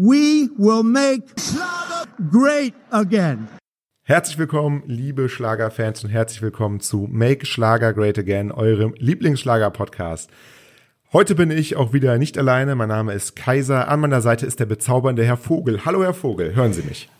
we will make great again. Herzlich willkommen, liebe Schlagerfans und herzlich willkommen zu Make Schlager Great Again, eurem Lieblingsschlager-Podcast. Heute bin ich auch wieder nicht alleine. Mein Name ist Kaiser. An meiner Seite ist der bezaubernde Herr Vogel. Hallo, Herr Vogel. Hören Sie mich?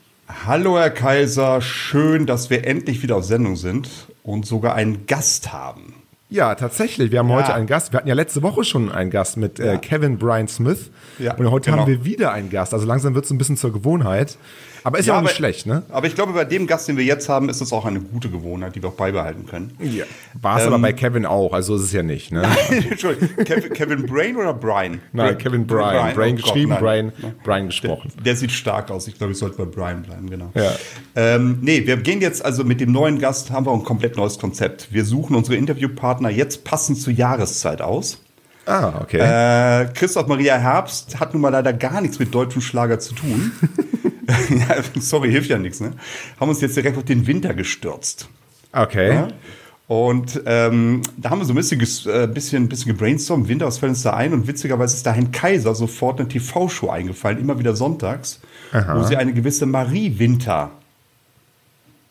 Hallo, Herr Kaiser. Schön, dass wir endlich wieder auf Sendung sind und sogar einen Gast haben. Ja, tatsächlich. Wir haben ja. heute einen Gast. Wir hatten ja letzte Woche schon einen Gast mit äh, Kevin Brian Smith. Ja, und heute genau. haben wir wieder einen Gast. Also langsam wird es ein bisschen zur Gewohnheit. Aber ist ja, auch nicht aber, schlecht, ne? Aber ich glaube, bei dem Gast, den wir jetzt haben, ist es auch eine gute Gewohnheit, die wir auch beibehalten können. Ja. War es ähm, aber bei Kevin auch, also ist es ja nicht, ne? Entschuldigung, Kevin, Kevin Brain oder Brian? Nein, Kevin Brian. Brian, Brian oh geschrieben, Gott, Brian, Brian gesprochen. Der, der, sieht stark aus. Ich glaube, ich sollte bei Brian bleiben, genau. Ja. Ähm, nee, wir gehen jetzt also mit dem neuen Gast, haben wir ein komplett neues Konzept. Wir suchen unsere Interviewpartner jetzt passend zur Jahreszeit aus. Ah, okay. Äh, Christoph Maria Herbst hat nun mal leider gar nichts mit deutschem Schlager zu tun. ja, sorry, hilft ja nichts, ne? Haben uns jetzt direkt auf den Winter gestürzt. Okay. Ja? Und ähm, da haben wir so ein bisschen, äh, bisschen, bisschen gebrainstormt, Winter, fällt uns da ein? Und witzigerweise ist dahin Kaiser sofort eine TV-Show eingefallen, immer wieder sonntags, Aha. wo sie eine gewisse Marie Winter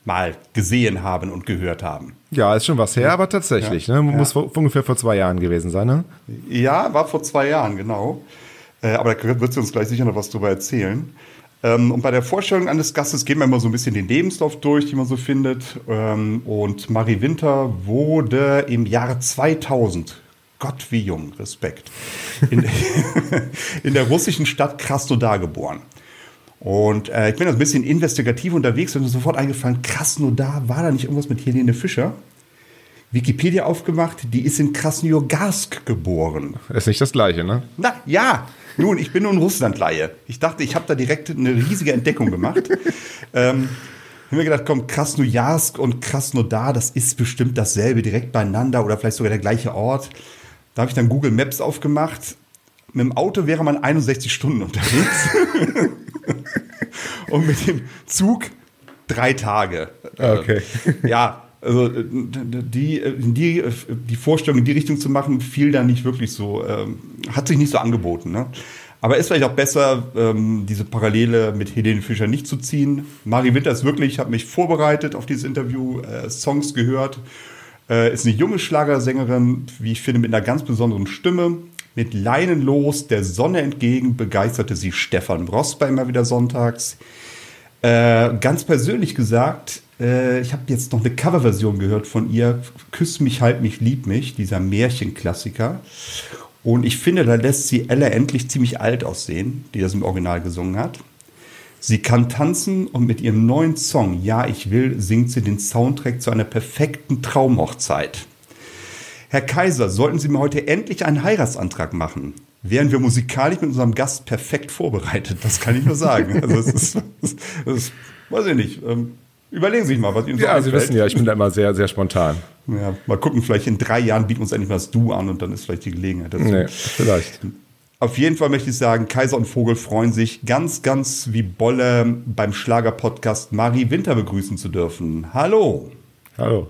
mal gesehen haben und gehört haben. Ja, ist schon was her, aber tatsächlich. Ja. Ne? Muss ja. vor, ungefähr vor zwei Jahren gewesen sein, ne? Ja, war vor zwei Jahren, genau. Äh, aber da wird sie uns gleich sicher noch was drüber erzählen. Ähm, und bei der Vorstellung eines Gastes gehen wir immer so ein bisschen den Lebenslauf durch, die man so findet. Ähm, und Marie Winter wurde im Jahre 2000 Gott, wie jung, Respekt. In, in der russischen Stadt Krasnodar geboren. Und äh, ich bin ein bisschen investigativ unterwegs und mir sofort eingefallen, Krasnodar, war da nicht irgendwas mit Helene Fischer? Wikipedia aufgemacht, die ist in Krasnojarsk geboren. Ist nicht das gleiche, ne? Na, ja. Nun, ich bin nun Russlandleihe. Ich dachte, ich habe da direkt eine riesige Entdeckung gemacht. ähm, haben wir gedacht, komm, Krasnojarsk und Krasnodar, das ist bestimmt dasselbe, direkt beieinander oder vielleicht sogar der gleiche Ort. Da habe ich dann Google Maps aufgemacht. Mit dem Auto wäre man 61 Stunden unterwegs. und mit dem Zug drei Tage. Okay. Ja, also die, die, die Vorstellung in die Richtung zu machen, fiel da nicht wirklich so, ähm, hat sich nicht so angeboten. Ne? Aber ist vielleicht auch besser, ähm, diese Parallele mit Helene Fischer nicht zu ziehen. Marie Winter ist wirklich, hat mich vorbereitet auf dieses Interview, äh, Songs gehört. Äh, ist eine junge Schlagersängerin, wie ich finde, mit einer ganz besonderen Stimme. Mit Leinen los, der Sonne entgegen, begeisterte sie Stefan Brosper immer wieder sonntags. Äh, ganz persönlich gesagt, äh, ich habe jetzt noch eine Coverversion gehört von ihr, Küss mich, halt mich, lieb mich, dieser Märchenklassiker. Und ich finde, da lässt sie Ella endlich ziemlich alt aussehen, die das im Original gesungen hat. Sie kann tanzen und mit ihrem neuen Song Ja, ich will singt sie den Soundtrack zu einer perfekten Traumhochzeit. Herr Kaiser, sollten Sie mir heute endlich einen Heiratsantrag machen? Wären wir musikalisch mit unserem Gast perfekt vorbereitet. Das kann ich nur sagen. Also es ist, das, das, weiß ich nicht. Ähm, überlegen Sie sich mal, was Ihnen so Ja, einfällt. Sie wissen ja, ich bin da immer sehr, sehr spontan. Ja, mal gucken, vielleicht in drei Jahren bieten wir uns endlich mal das Du an und dann ist vielleicht die Gelegenheit dazu. Nee, vielleicht. Auf jeden Fall möchte ich sagen, Kaiser und Vogel freuen sich ganz, ganz wie Bolle beim Schlager-Podcast Marie Winter begrüßen zu dürfen. Hallo. Hallo.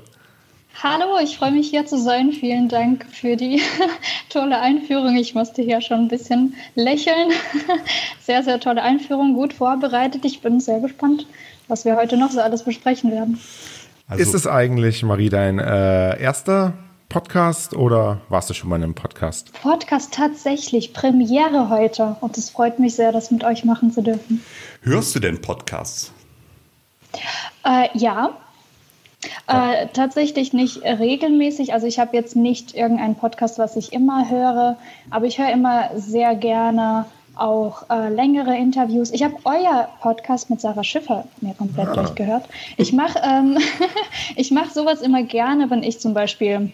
Hallo, ich freue mich hier zu sein. Vielen Dank für die tolle Einführung. Ich musste hier schon ein bisschen lächeln. Sehr, sehr tolle Einführung, gut vorbereitet. Ich bin sehr gespannt, was wir heute noch so alles besprechen werden. Also, ist es eigentlich, Marie, dein äh, erster Podcast oder warst du schon mal in einem Podcast? Podcast tatsächlich, Premiere heute. Und es freut mich sehr, das mit euch machen zu dürfen. Hörst du denn Podcasts? Äh, ja, äh, tatsächlich nicht regelmäßig. Also ich habe jetzt nicht irgendeinen Podcast, was ich immer höre, aber ich höre immer sehr gerne auch äh, längere Interviews. Ich habe euer Podcast mit Sarah Schiffer mir komplett ah. durchgehört. Ich mache ähm, mach sowas immer gerne, wenn ich zum Beispiel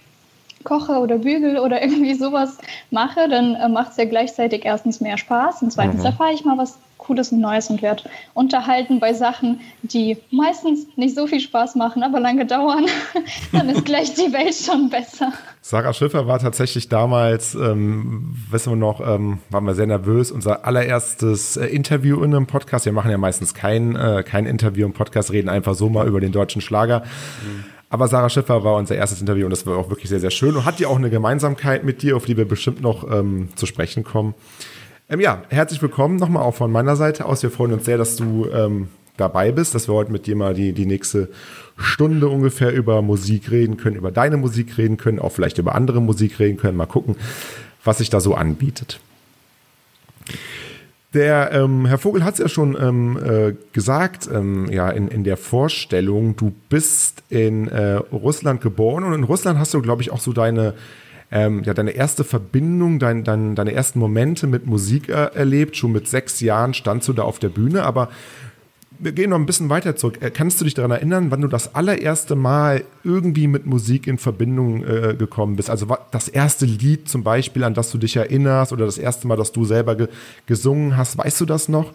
koche oder bügel oder irgendwie sowas mache, dann äh, macht es ja gleichzeitig erstens mehr Spaß und zweitens mhm. erfahre ich mal was Cooles und Neues und werde unterhalten bei Sachen, die meistens nicht so viel Spaß machen, aber lange dauern. Dann ist gleich die Welt schon besser. Sarah Schiffer war tatsächlich damals, ähm, wissen wir noch, ähm, waren wir sehr nervös. Unser allererstes äh, Interview in einem Podcast. Wir machen ja meistens kein, äh, kein Interview im Podcast, reden einfach so mal über den deutschen Schlager. Mhm. Aber Sarah Schiffer war unser erstes Interview und das war auch wirklich sehr, sehr schön und hat ja auch eine Gemeinsamkeit mit dir, auf die wir bestimmt noch ähm, zu sprechen kommen. Ähm, ja, herzlich willkommen nochmal auch von meiner Seite aus. Wir freuen uns sehr, dass du ähm, dabei bist, dass wir heute mit dir mal die, die nächste Stunde ungefähr über Musik reden können, über deine Musik reden können, auch vielleicht über andere Musik reden können. Mal gucken, was sich da so anbietet. Der ähm, Herr Vogel hat es ja schon ähm, äh, gesagt, ähm, ja, in, in der Vorstellung, du bist in äh, Russland geboren und in Russland hast du, glaube ich, auch so deine, ähm, ja, deine erste Verbindung, dein, dein, deine ersten Momente mit Musik äh, erlebt. Schon mit sechs Jahren standst du da auf der Bühne, aber wir gehen noch ein bisschen weiter zurück. Äh, kannst du dich daran erinnern, wann du das allererste Mal irgendwie mit Musik in Verbindung äh, gekommen bist? Also das erste Lied zum Beispiel, an das du dich erinnerst oder das erste Mal, dass du selber ge gesungen hast, weißt du das noch?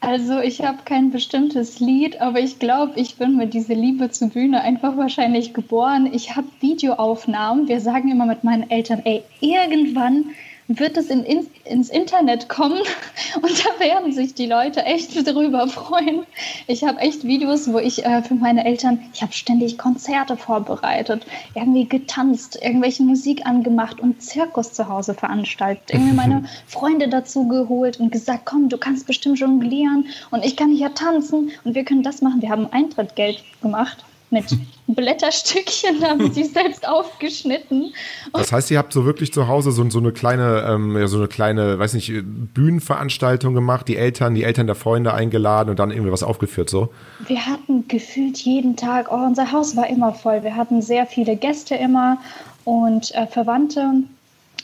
Also ich habe kein bestimmtes Lied, aber ich glaube, ich bin mit dieser Liebe zur Bühne einfach wahrscheinlich geboren. Ich habe Videoaufnahmen. Wir sagen immer mit meinen Eltern, ey, irgendwann wird es in, in, ins Internet kommen und da werden sich die Leute echt drüber freuen. Ich habe echt Videos, wo ich äh, für meine Eltern, ich habe ständig Konzerte vorbereitet, irgendwie getanzt, irgendwelche Musik angemacht und Zirkus zu Hause veranstaltet. Irgendwie meine Freunde dazu geholt und gesagt, komm, du kannst bestimmt jonglieren und ich kann hier tanzen und wir können das machen. Wir haben Eintrittsgeld gemacht mit Blätterstückchen haben sie selbst aufgeschnitten. Das heißt, ihr habt so wirklich zu Hause so, so eine kleine, ähm, so eine kleine, weiß nicht, Bühnenveranstaltung gemacht, die Eltern, die Eltern der Freunde eingeladen und dann irgendwie was aufgeführt, so? Wir hatten gefühlt jeden Tag, oh, unser Haus war immer voll. Wir hatten sehr viele Gäste immer und äh, Verwandte.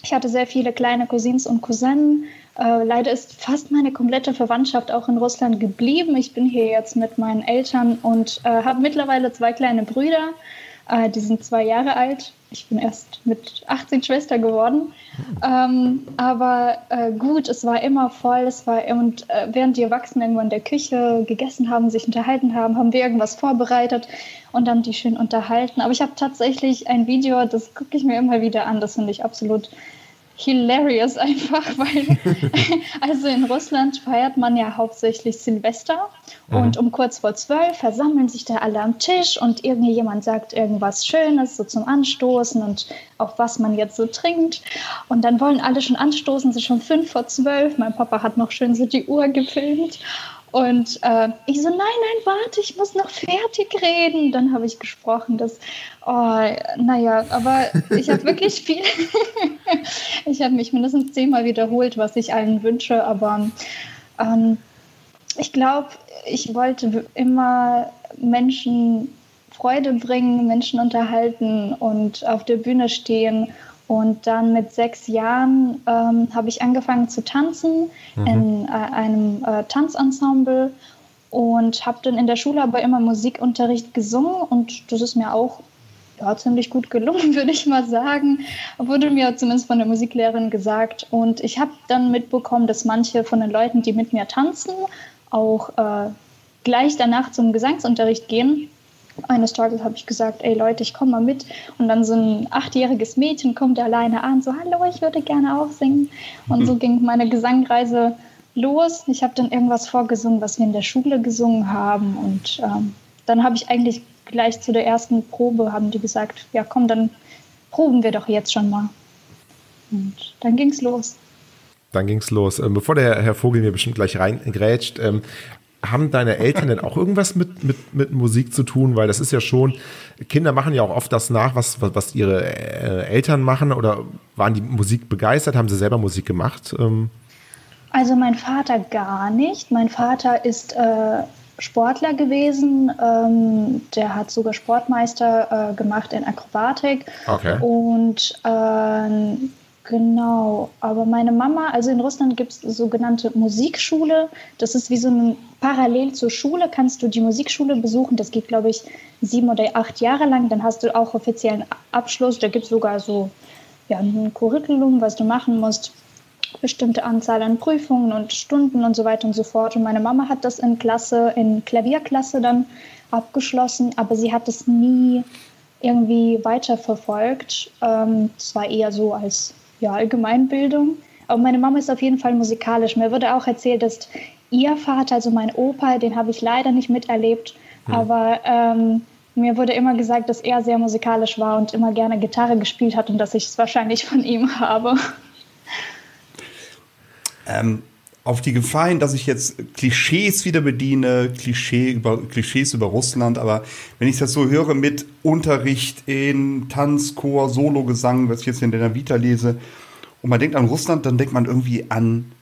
Ich hatte sehr viele kleine Cousins und Cousinen. Äh, leider ist fast meine komplette Verwandtschaft auch in Russland geblieben. Ich bin hier jetzt mit meinen Eltern und äh, habe mittlerweile zwei kleine Brüder. Äh, die sind zwei Jahre alt. Ich bin erst mit 18 Schwester geworden. Ähm, aber äh, gut, es war immer voll. Es war, und äh, während die Erwachsenen irgendwo in der Küche gegessen haben, sich unterhalten haben, haben wir irgendwas vorbereitet und dann die schön unterhalten. Aber ich habe tatsächlich ein Video, das gucke ich mir immer wieder an. Das finde ich absolut hilarious einfach, weil also in Russland feiert man ja hauptsächlich Silvester mhm. und um kurz vor zwölf versammeln sich da alle am Tisch und irgendjemand sagt irgendwas Schönes so zum Anstoßen und auf was man jetzt so trinkt und dann wollen alle schon anstoßen, es ist schon fünf vor zwölf, mein Papa hat noch schön so die Uhr gefilmt und äh, ich so, nein, nein, warte, ich muss noch fertig reden. Dann habe ich gesprochen, dass, oh, naja, aber ich habe wirklich viel, ich habe mich mindestens zehnmal wiederholt, was ich allen wünsche, aber ähm, ich glaube, ich wollte immer Menschen Freude bringen, Menschen unterhalten und auf der Bühne stehen und dann mit sechs Jahren ähm, habe ich angefangen zu tanzen mhm. in äh, einem äh, Tanzensemble und habe dann in der Schule aber immer Musikunterricht gesungen und das ist mir auch ja, ziemlich gut gelungen, würde ich mal sagen. Wurde mir zumindest von der Musiklehrerin gesagt. Und ich habe dann mitbekommen, dass manche von den Leuten, die mit mir tanzen, auch äh, gleich danach zum Gesangsunterricht gehen. Eines Tages habe ich gesagt, ey Leute, ich komme mal mit. Und dann so ein achtjähriges Mädchen kommt alleine an, so, hallo, ich würde gerne auch singen. Und mhm. so ging meine Gesangreise los. Ich habe dann irgendwas vorgesungen, was wir in der Schule gesungen haben. Und ähm, dann habe ich eigentlich gleich zu der ersten Probe, haben die gesagt, ja komm, dann proben wir doch jetzt schon mal. Und dann ging es los. Dann ging es los. Ähm, bevor der Herr Vogel mir bestimmt gleich reingrätscht, ähm, haben deine Eltern denn auch irgendwas mit, mit, mit Musik zu tun? Weil das ist ja schon, Kinder machen ja auch oft das nach, was, was, was ihre äh, Eltern machen oder waren die Musik begeistert? Haben sie selber Musik gemacht? Ähm also mein Vater gar nicht. Mein Vater ist äh, Sportler gewesen. Ähm, der hat sogar Sportmeister äh, gemacht in Akrobatik. Okay. Und äh, Genau, aber meine Mama, also in Russland gibt es sogenannte Musikschule. Das ist wie so ein parallel zur Schule, kannst du die Musikschule besuchen. Das geht, glaube ich, sieben oder acht Jahre lang. Dann hast du auch offiziellen Abschluss. Da gibt es sogar so ja, ein Curriculum, was du machen musst. Bestimmte Anzahl an Prüfungen und Stunden und so weiter und so fort. Und meine Mama hat das in Klasse, in Klavierklasse dann abgeschlossen, aber sie hat es nie irgendwie weiterverfolgt. Ähm, war eher so als ja, Allgemeinbildung. Aber meine Mama ist auf jeden Fall musikalisch. Mir wurde auch erzählt, dass ihr Vater, also mein Opa, den habe ich leider nicht miterlebt, hm. aber ähm, mir wurde immer gesagt, dass er sehr musikalisch war und immer gerne Gitarre gespielt hat und dass ich es wahrscheinlich von ihm habe. ähm, auf die Gefahr hin, dass ich jetzt Klischees wieder bediene, Klischee über, Klischees über Russland, aber wenn ich das so höre mit Unterricht in Tanz, Chor, Sologesang, was ich jetzt in der Vita lese, und man denkt an Russland, dann denkt man irgendwie an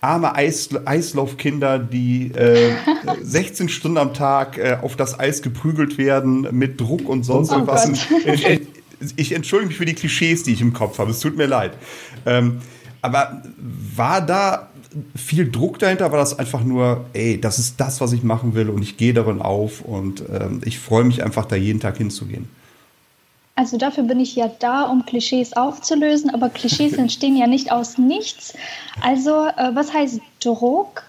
arme Eis, Eislaufkinder, die äh, 16 Stunden am Tag äh, auf das Eis geprügelt werden mit Druck und sonst oh irgendwas. Ich, ich entschuldige mich für die Klischees, die ich im Kopf habe. Es tut mir leid. Ähm, aber war da viel Druck dahinter? War das einfach nur, ey, das ist das, was ich machen will und ich gehe darin auf und ähm, ich freue mich einfach, da jeden Tag hinzugehen? Also dafür bin ich ja da, um Klischees aufzulösen, aber Klischees entstehen ja nicht aus nichts. Also äh, was heißt Druck?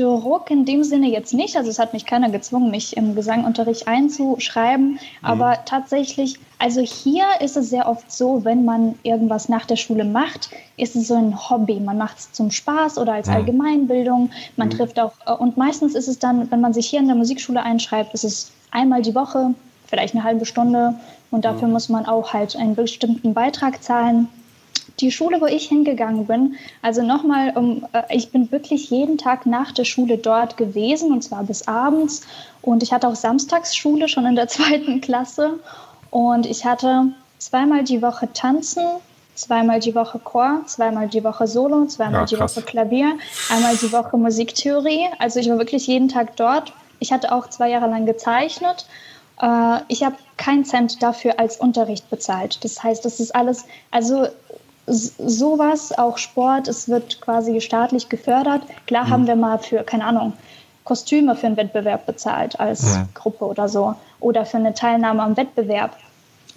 Druck in dem Sinne jetzt nicht. Also es hat mich keiner gezwungen, mich im Gesangunterricht einzuschreiben. Mhm. Aber tatsächlich, also hier ist es sehr oft so, wenn man irgendwas nach der Schule macht, ist es so ein Hobby. Man macht es zum Spaß oder als mhm. Allgemeinbildung. Man mhm. trifft auch, äh, und meistens ist es dann, wenn man sich hier in der Musikschule einschreibt, ist es einmal die Woche, vielleicht eine halbe Stunde und dafür muss man auch halt einen bestimmten Beitrag zahlen. Die Schule, wo ich hingegangen bin, also nochmal, um, äh, ich bin wirklich jeden Tag nach der Schule dort gewesen und zwar bis abends. Und ich hatte auch Samstagsschule schon in der zweiten Klasse. Und ich hatte zweimal die Woche Tanzen, zweimal die Woche Chor, zweimal die Woche Solo, zweimal ja, die Woche Klavier, einmal die Woche Musiktheorie. Also ich war wirklich jeden Tag dort. Ich hatte auch zwei Jahre lang gezeichnet äh, ich habe keinen Cent dafür als Unterricht bezahlt. Das heißt, das ist alles, also sowas, auch Sport, es wird quasi staatlich gefördert. Klar mhm. haben wir mal für, keine Ahnung, Kostüme für einen Wettbewerb bezahlt als ja. Gruppe oder so oder für eine Teilnahme am Wettbewerb.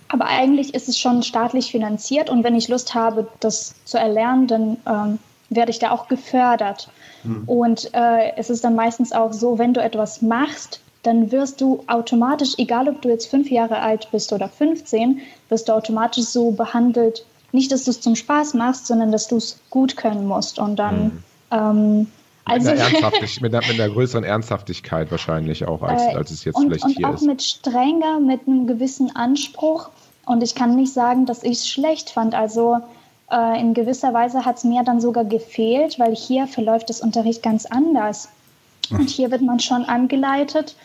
Aber eigentlich ist es schon staatlich finanziert und wenn ich Lust habe, das zu erlernen, dann ähm, werde ich da auch gefördert. Mhm. Und äh, es ist dann meistens auch so, wenn du etwas machst, dann wirst du automatisch, egal ob du jetzt fünf Jahre alt bist oder 15, wirst du automatisch so behandelt, nicht, dass du es zum Spaß machst, sondern dass du es gut können musst. Und dann. Mhm. Ähm, also, mit, einer mit, einer, mit einer größeren Ernsthaftigkeit wahrscheinlich auch, als, äh, als es jetzt und, vielleicht und hier ist. Und auch mit strenger, mit einem gewissen Anspruch. Und ich kann nicht sagen, dass ich es schlecht fand. Also äh, in gewisser Weise hat es mir dann sogar gefehlt, weil hier verläuft das Unterricht ganz anders. Und hier wird man schon angeleitet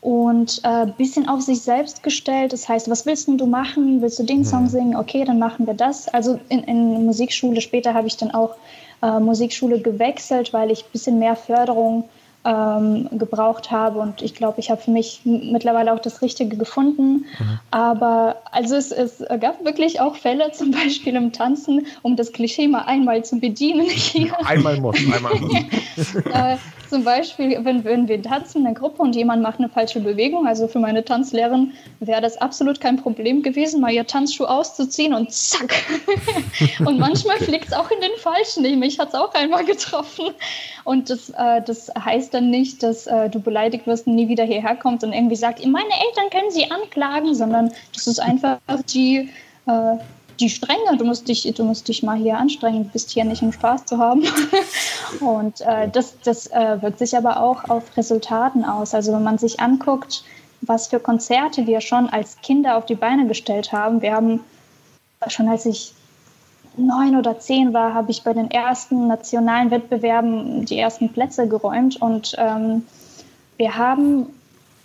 und ein äh, bisschen auf sich selbst gestellt. Das heißt, was willst du machen? Willst du den Song singen? Okay, dann machen wir das. Also in, in Musikschule, später habe ich dann auch äh, Musikschule gewechselt, weil ich ein bisschen mehr Förderung ähm, gebraucht habe. Und ich glaube, ich habe für mich mittlerweile auch das Richtige gefunden. Mhm. Aber also es, es, gab wirklich auch Fälle, zum Beispiel im Tanzen, um das Klischee mal einmal zu bedienen. Hier. Einmal muss, einmal muss. äh, zum Beispiel, wenn, wenn wir tanzen in der Gruppe und jemand macht eine falsche Bewegung, also für meine Tanzlehrerin wäre das absolut kein Problem gewesen, mal ihr Tanzschuh auszuziehen und zack. und manchmal okay. fliegt es auch in den falschen. Mich hat es auch einmal getroffen. Und das, äh, das heißt dann nicht, dass äh, du beleidigt wirst und nie wieder hierher kommst und irgendwie sagt, meine Eltern können sie anklagen, sondern das ist einfach die äh, die Strenge. Du musst dich, du musst dich mal hier anstrengen. Du bist hier nicht, um Spaß zu haben. Und äh, das, das äh, wirkt sich aber auch auf Resultaten aus. Also wenn man sich anguckt, was für Konzerte wir schon als Kinder auf die Beine gestellt haben. Wir haben schon als ich neun oder zehn war, habe ich bei den ersten nationalen Wettbewerben die ersten Plätze geräumt und ähm, wir haben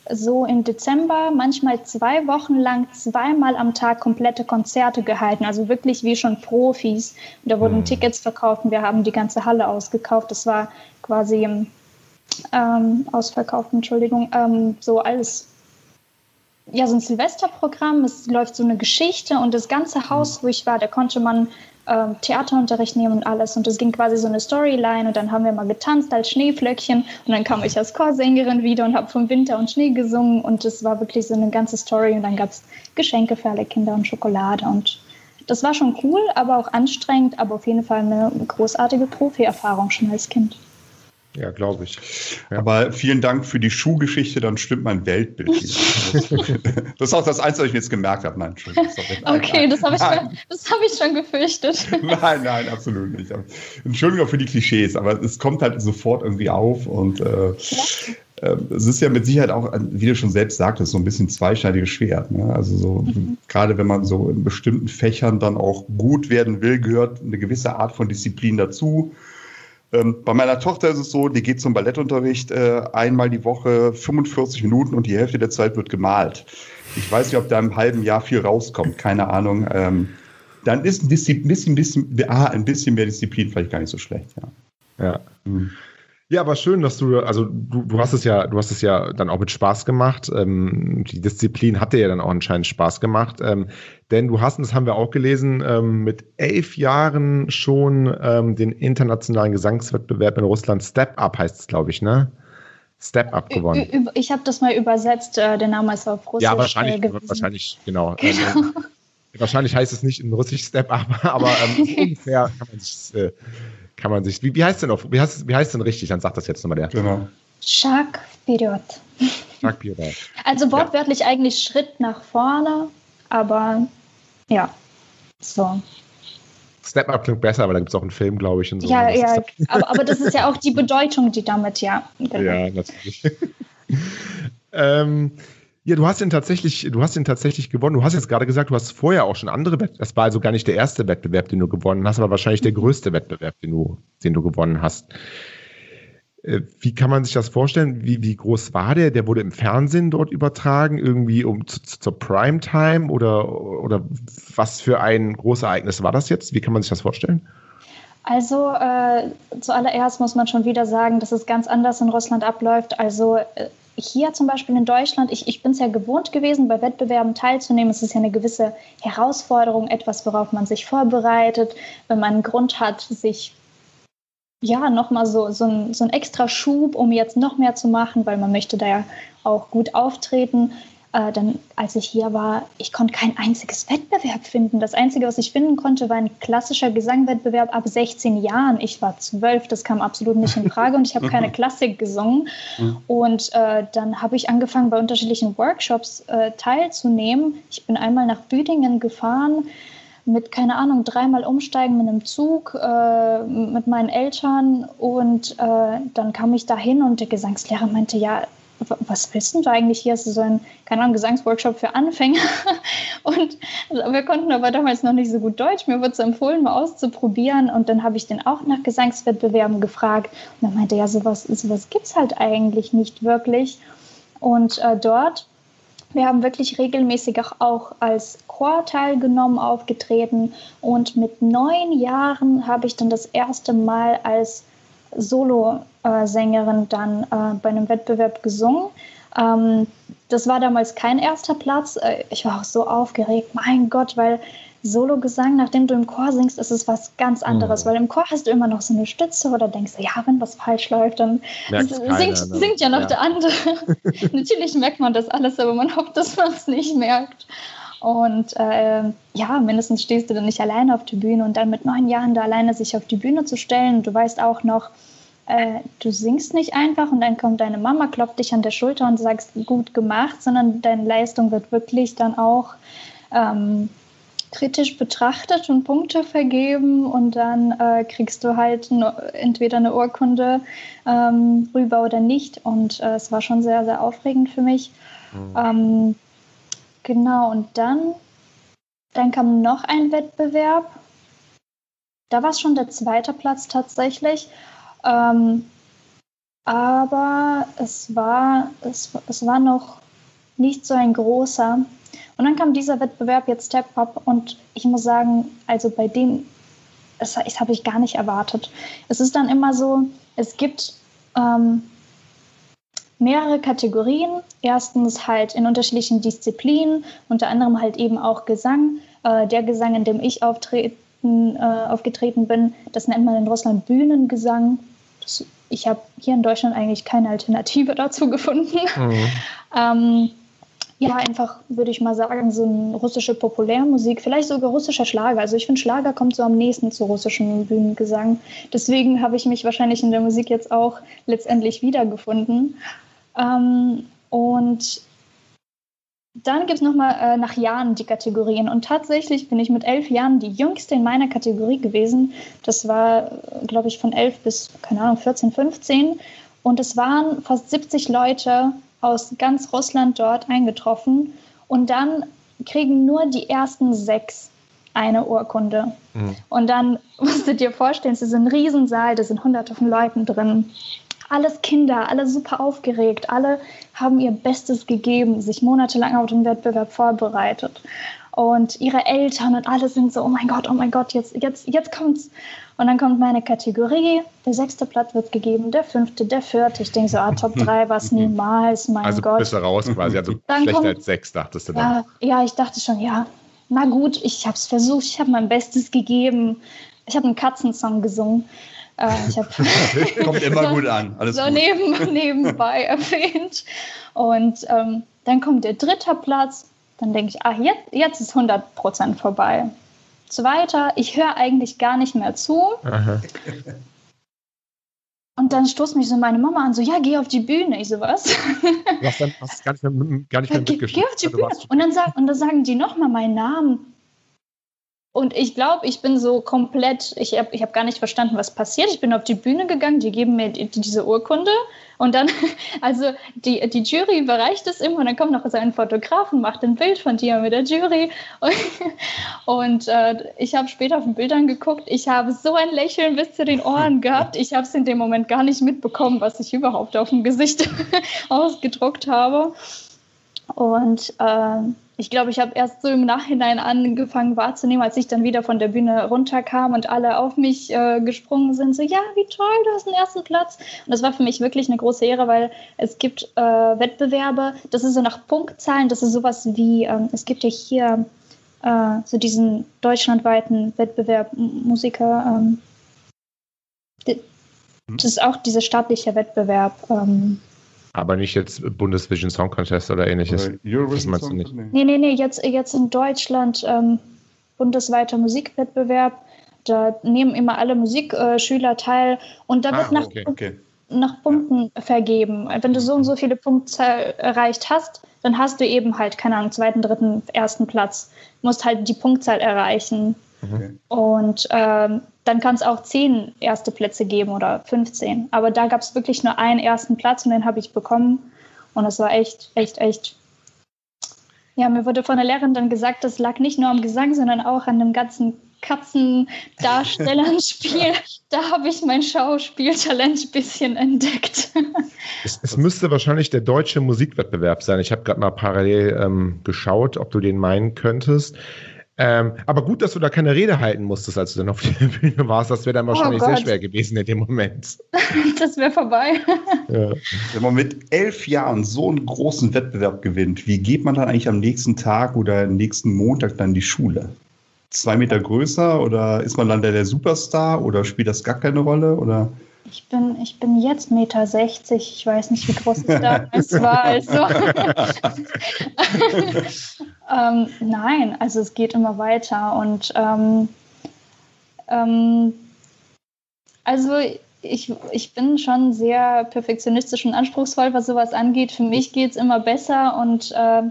so im Dezember manchmal zwei Wochen lang zweimal am Tag komplette Konzerte gehalten, also wirklich wie schon Profis. Und da wurden mhm. Tickets verkauft und wir haben die ganze Halle ausgekauft. Das war quasi ähm, ausverkauft, Entschuldigung, ähm, so alles. Ja, so ein Silvesterprogramm, es läuft so eine Geschichte und das ganze Haus, wo ich war, da konnte man ähm, Theaterunterricht nehmen und alles. Und es ging quasi so eine Storyline und dann haben wir mal getanzt als Schneeflöckchen und dann kam ich als Chorsängerin wieder und habe vom Winter und Schnee gesungen und es war wirklich so eine ganze Story und dann gab es Geschenke für alle Kinder und Schokolade und das war schon cool, aber auch anstrengend, aber auf jeden Fall eine großartige Profi-Erfahrung schon als Kind. Ja, glaube ich. Ja. Aber vielen Dank für die Schuhgeschichte, dann stimmt mein Weltbild wieder. das ist auch das Einzige, was ich mir jetzt gemerkt habe. Nein, Entschuldigung. Nein, okay, nein, das habe ich, hab ich schon gefürchtet. Nein, nein, absolut nicht. Entschuldigung für die Klischees, aber es kommt halt sofort irgendwie auf und äh, ja. äh, es ist ja mit Sicherheit auch, wie du schon selbst sagtest, so ein bisschen zweischneidiges Schwert. Ne? Also so, mhm. gerade wenn man so in bestimmten Fächern dann auch gut werden will, gehört eine gewisse Art von Disziplin dazu Ähm, bei meiner Tochter ist es so, die geht zum Ballettunterricht äh, einmal die Woche 45 Minuten und die Hälfte der Zeit wird gemalt. Ich weiß nicht, ob da im halben Jahr viel rauskommt, keine Ahnung. Ähm, dann ist ein bisschen, bisschen, ah, ein bisschen mehr Disziplin vielleicht gar nicht so schlecht, ja. Ja. Mhm. Ja, aber schön, dass du, also du, du hast es ja, du hast es ja dann auch mit Spaß gemacht. Ähm, die Disziplin hat dir ja dann auch anscheinend Spaß gemacht. Ähm, denn du hast, und das haben wir auch gelesen, ähm, mit elf Jahren schon ähm, den internationalen Gesangswettbewerb in Russland Step Up heißt es, glaube ich, ne? Step Up gewonnen. Ich habe das mal übersetzt, äh, der Name ist auf Russisch. Ja, wahrscheinlich, äh, wahrscheinlich, genau. genau. Ähm, wahrscheinlich heißt es nicht in Russisch Step Up, aber ähm, ungefähr kann man sich äh, kann man sich. Wie, wie heißt denn auf, wie heißt, wie heißt denn richtig? Dann sagt das jetzt nochmal der. Genau. Shark Period. Also wortwörtlich ja. eigentlich Schritt nach vorne, aber ja. So. Snap Up klingt besser, aber da gibt es auch einen Film, glaube ich. Und so. Ja, ja, aber, aber, das ist ja auch die Bedeutung, die damit, ja. Genau. Ja, natürlich. ähm, ja, du hast ihn tatsächlich, du hast ihn tatsächlich gewonnen. Du hast jetzt gerade gesagt, du hast vorher auch schon andere Wettbewerbe. Das war also gar nicht der erste Wettbewerb, den du gewonnen hast, aber wahrscheinlich der größte Wettbewerb, den du, den du gewonnen hast. Äh, wie kann man sich das vorstellen? Wie, wie groß war der? Der wurde im Fernsehen dort übertragen, irgendwie um zu, zur Primetime oder, oder was für ein großes Ereignis war das jetzt? Wie kann man sich das vorstellen? Also äh, zuallererst muss man schon wieder sagen, dass es ganz anders in Russland abläuft. Also äh, hier zum Beispiel in Deutschland, ich, ich bin es ja gewohnt gewesen, bei Wettbewerben teilzunehmen. Es ist ja eine gewisse Herausforderung, etwas, worauf man sich vorbereitet, wenn man einen Grund hat, sich ja nochmal so, so, ein, so ein extra Schub, um jetzt noch mehr zu machen, weil man möchte da ja auch gut auftreten äh, dann, als ich hier war, ich konnte kein einziges Wettbewerb finden. Das Einzige, was ich finden konnte, war ein klassischer Gesangwettbewerb ab 16 Jahren. Ich war zwölf, das kam absolut nicht in Frage und ich habe keine Klassik gesungen. Und äh, dann habe ich angefangen, bei unterschiedlichen Workshops äh, teilzunehmen. Ich bin einmal nach Büdingen gefahren mit, keine Ahnung, dreimal umsteigen mit einem Zug äh, mit meinen Eltern und äh, dann kam ich dahin und der Gesangslehrer meinte, ja, was willst du eigentlich hier? Ist so ein, keine Ahnung, Gesangsworkshop für Anfänger. Und wir konnten aber damals noch nicht so gut Deutsch. Mir wurde es empfohlen, mal auszuprobieren. Und dann habe ich den auch nach Gesangswettbewerben gefragt. Und er meinte, ja, sowas, sowas gibt es halt eigentlich nicht wirklich. Und äh, dort, wir haben wirklich regelmäßig auch als Chor teilgenommen, aufgetreten. Und mit neun Jahren habe ich dann das erste Mal als Solo-Sängerin dann äh, bei einem Wettbewerb gesungen. Ähm, das war damals kein erster Platz. Äh, ich war auch so aufgeregt, mein Gott, weil Solo-Gesang, nachdem du im Chor singst, ist es was ganz anderes, mhm. weil im Chor hast du immer noch so eine Stütze oder denkst, ja, wenn was falsch läuft, dann keiner, singt, ne? singt, ja noch ja. der andere. Natürlich merkt man das alles, aber man hofft, dass man es nicht merkt. Und äh, ja, mindestens stehst du dann nicht alleine auf der Bühne und dann mit neun Jahren da alleine sich auf die Bühne zu stellen. Du weißt auch noch, äh, du singst nicht einfach und dann kommt deine Mama, klopft dich an der Schulter und sagst, gut gemacht, sondern deine Leistung wird wirklich dann auch ähm, kritisch betrachtet und Punkte vergeben und dann äh, kriegst du halt entweder eine Urkunde ähm, rüber oder nicht. Und äh, es war schon sehr, sehr aufregend für mich. Mhm. Ähm, Genau, und dann, dann kam noch ein Wettbewerb. Da war es schon der zweite Platz tatsächlich. Ähm, aber es war, es, es war noch nicht so ein großer. Und dann kam dieser Wettbewerb jetzt Step Up und ich muss sagen, also bei dem, das, das habe ich gar nicht erwartet. Es ist dann immer so, es gibt ähm, mehrere Kategorien. Erstens halt in unterschiedlichen Disziplinen, unter anderem halt eben auch Gesang. Äh, der Gesang, in dem ich auftreten, äh, aufgetreten bin, das nennt man in Russland Bühnengesang. Das, ich habe hier in Deutschland eigentlich keine Alternative dazu gefunden. Mhm. ähm, ja, einfach würde ich mal sagen, so eine russische Populärmusik, vielleicht sogar russischer Schlager. Also ich finde, Schlager kommt so am nächsten zu russischem Bühnengesang. Deswegen habe ich mich wahrscheinlich in der Musik jetzt auch letztendlich wiedergefunden. Ähm, und dann gibt es nochmal äh, nach Jahren die Kategorien. Und tatsächlich bin ich mit elf Jahren die jüngste in meiner Kategorie gewesen. Das war, glaube ich, von elf bis, keine Ahnung, 14, 15. Und es waren fast 70 Leute aus ganz Russland dort eingetroffen. Und dann kriegen nur die ersten sechs eine Urkunde. Mhm. Und dann musst du dir vorstellen, es ist ein Riesensaal, da sind hunderte von Leuten drin. Alles Kinder, alle super aufgeregt, alle haben ihr Bestes gegeben, sich monatelang auf den Wettbewerb vorbereitet. Und ihre Eltern und alle sind so, oh mein Gott, oh mein Gott, jetzt, jetzt, jetzt kommt's. Und dann kommt meine Kategorie, der sechste Platz wird gegeben, der fünfte, der vierte. Ich denke so, ah, Top 3, was niemals, mein also Gott. Also bist du raus quasi, also dann schlechter kommt, als sechs, dachtest du dann. Ja, ja, ich dachte schon, ja, na gut, ich habe es versucht, ich habe mein Bestes gegeben. Ich habe einen Katzensong gesungen. Äh, Kommt immer gut an. Alles so gut. Neben, nebenbei erwähnt. Und ähm, dann kommt der dritte Platz. Dann denke ich, ah, jetzt, jetzt ist 100% vorbei. Zweiter, ich höre eigentlich gar nicht mehr zu. Aha. Und dann stoßt mich so meine Mama an, so, ja, geh auf die Bühne. Ich so, was? Du hast dann hast gar nicht mehr, gar nicht mehr geh, geh auf die Bühne. Und dann, sag, und dann sagen die nochmal meinen Namen. Und ich glaube, ich bin so komplett, ich habe ich hab gar nicht verstanden, was passiert. Ich bin auf die Bühne gegangen, die geben mir die, diese Urkunde. Und dann, also die, die Jury überreicht es immer und dann kommt noch so ein Fotograf und macht ein Bild von dir mit der Jury. Und, und äh, ich habe später auf den Bildern geguckt. Ich habe so ein Lächeln bis zu den Ohren gehabt. Ich habe es in dem Moment gar nicht mitbekommen, was ich überhaupt auf dem Gesicht ausgedruckt habe. Und äh, ich glaube, ich habe erst so im Nachhinein angefangen wahrzunehmen, als ich dann wieder von der Bühne runterkam und alle auf mich äh, gesprungen sind, so, ja, wie toll, du hast den ersten Platz. Und das war für mich wirklich eine große Ehre, weil es gibt äh, Wettbewerbe, das ist so nach Punktzahlen, das ist sowas wie, ähm, es gibt ja hier äh, so diesen deutschlandweiten Wettbewerb Musiker, ähm, hm? das ist auch dieser staatliche Wettbewerb, ähm, aber nicht jetzt Bundesvision Song Contest oder ähnliches. das meinst du nicht? Nee, nee, nee, jetzt, jetzt in Deutschland ähm, bundesweiter Musikwettbewerb. Da nehmen immer alle Musikschüler teil und da wird ah, nach, okay, okay. nach Punkten ja. vergeben. Wenn du so und so viele Punkte erreicht hast, dann hast du eben halt, keine Ahnung, zweiten, dritten, ersten Platz. Du musst halt die Punktzahl erreichen. Okay. Und ähm, dann kann es auch zehn erste Plätze geben oder 15. Aber da gab es wirklich nur einen ersten Platz und den habe ich bekommen. Und es war echt, echt, echt. Ja, mir wurde von der Lehrerin dann gesagt, das lag nicht nur am Gesang, sondern auch an dem ganzen Katzendarstellerspiel. da habe ich mein Schauspieltalent ein bisschen entdeckt. es, es, müsste wahrscheinlich der deutsche Musikwettbewerb sein. Ich habe gerade mal parallel ähm, geschaut, ob du den meinen könntest. Ähm, aber gut, dass du da keine Rede halten musstest, als du dann auf der Bühne warst. Das wäre dann oh wahrscheinlich oh sehr schwer gewesen in dem Moment. das wäre vorbei. ja. Wenn man mit elf Jahren so einen großen Wettbewerb gewinnt, wie geht man dann eigentlich am nächsten Tag oder nächsten Montag dann in die Schule? Zwei Meter größer oder ist man dann der, der Superstar oder spielt das gar keine Rolle? Oder? Ich bin, ich bin jetzt Meter 60. Ich weiß nicht, wie groß ich damals war. Also. Ähm, nein, also es geht immer weiter. Und ähm, ähm, also ich, ich bin schon sehr perfektionistisch und anspruchsvoll, was sowas angeht. Für mich geht es immer besser und äh,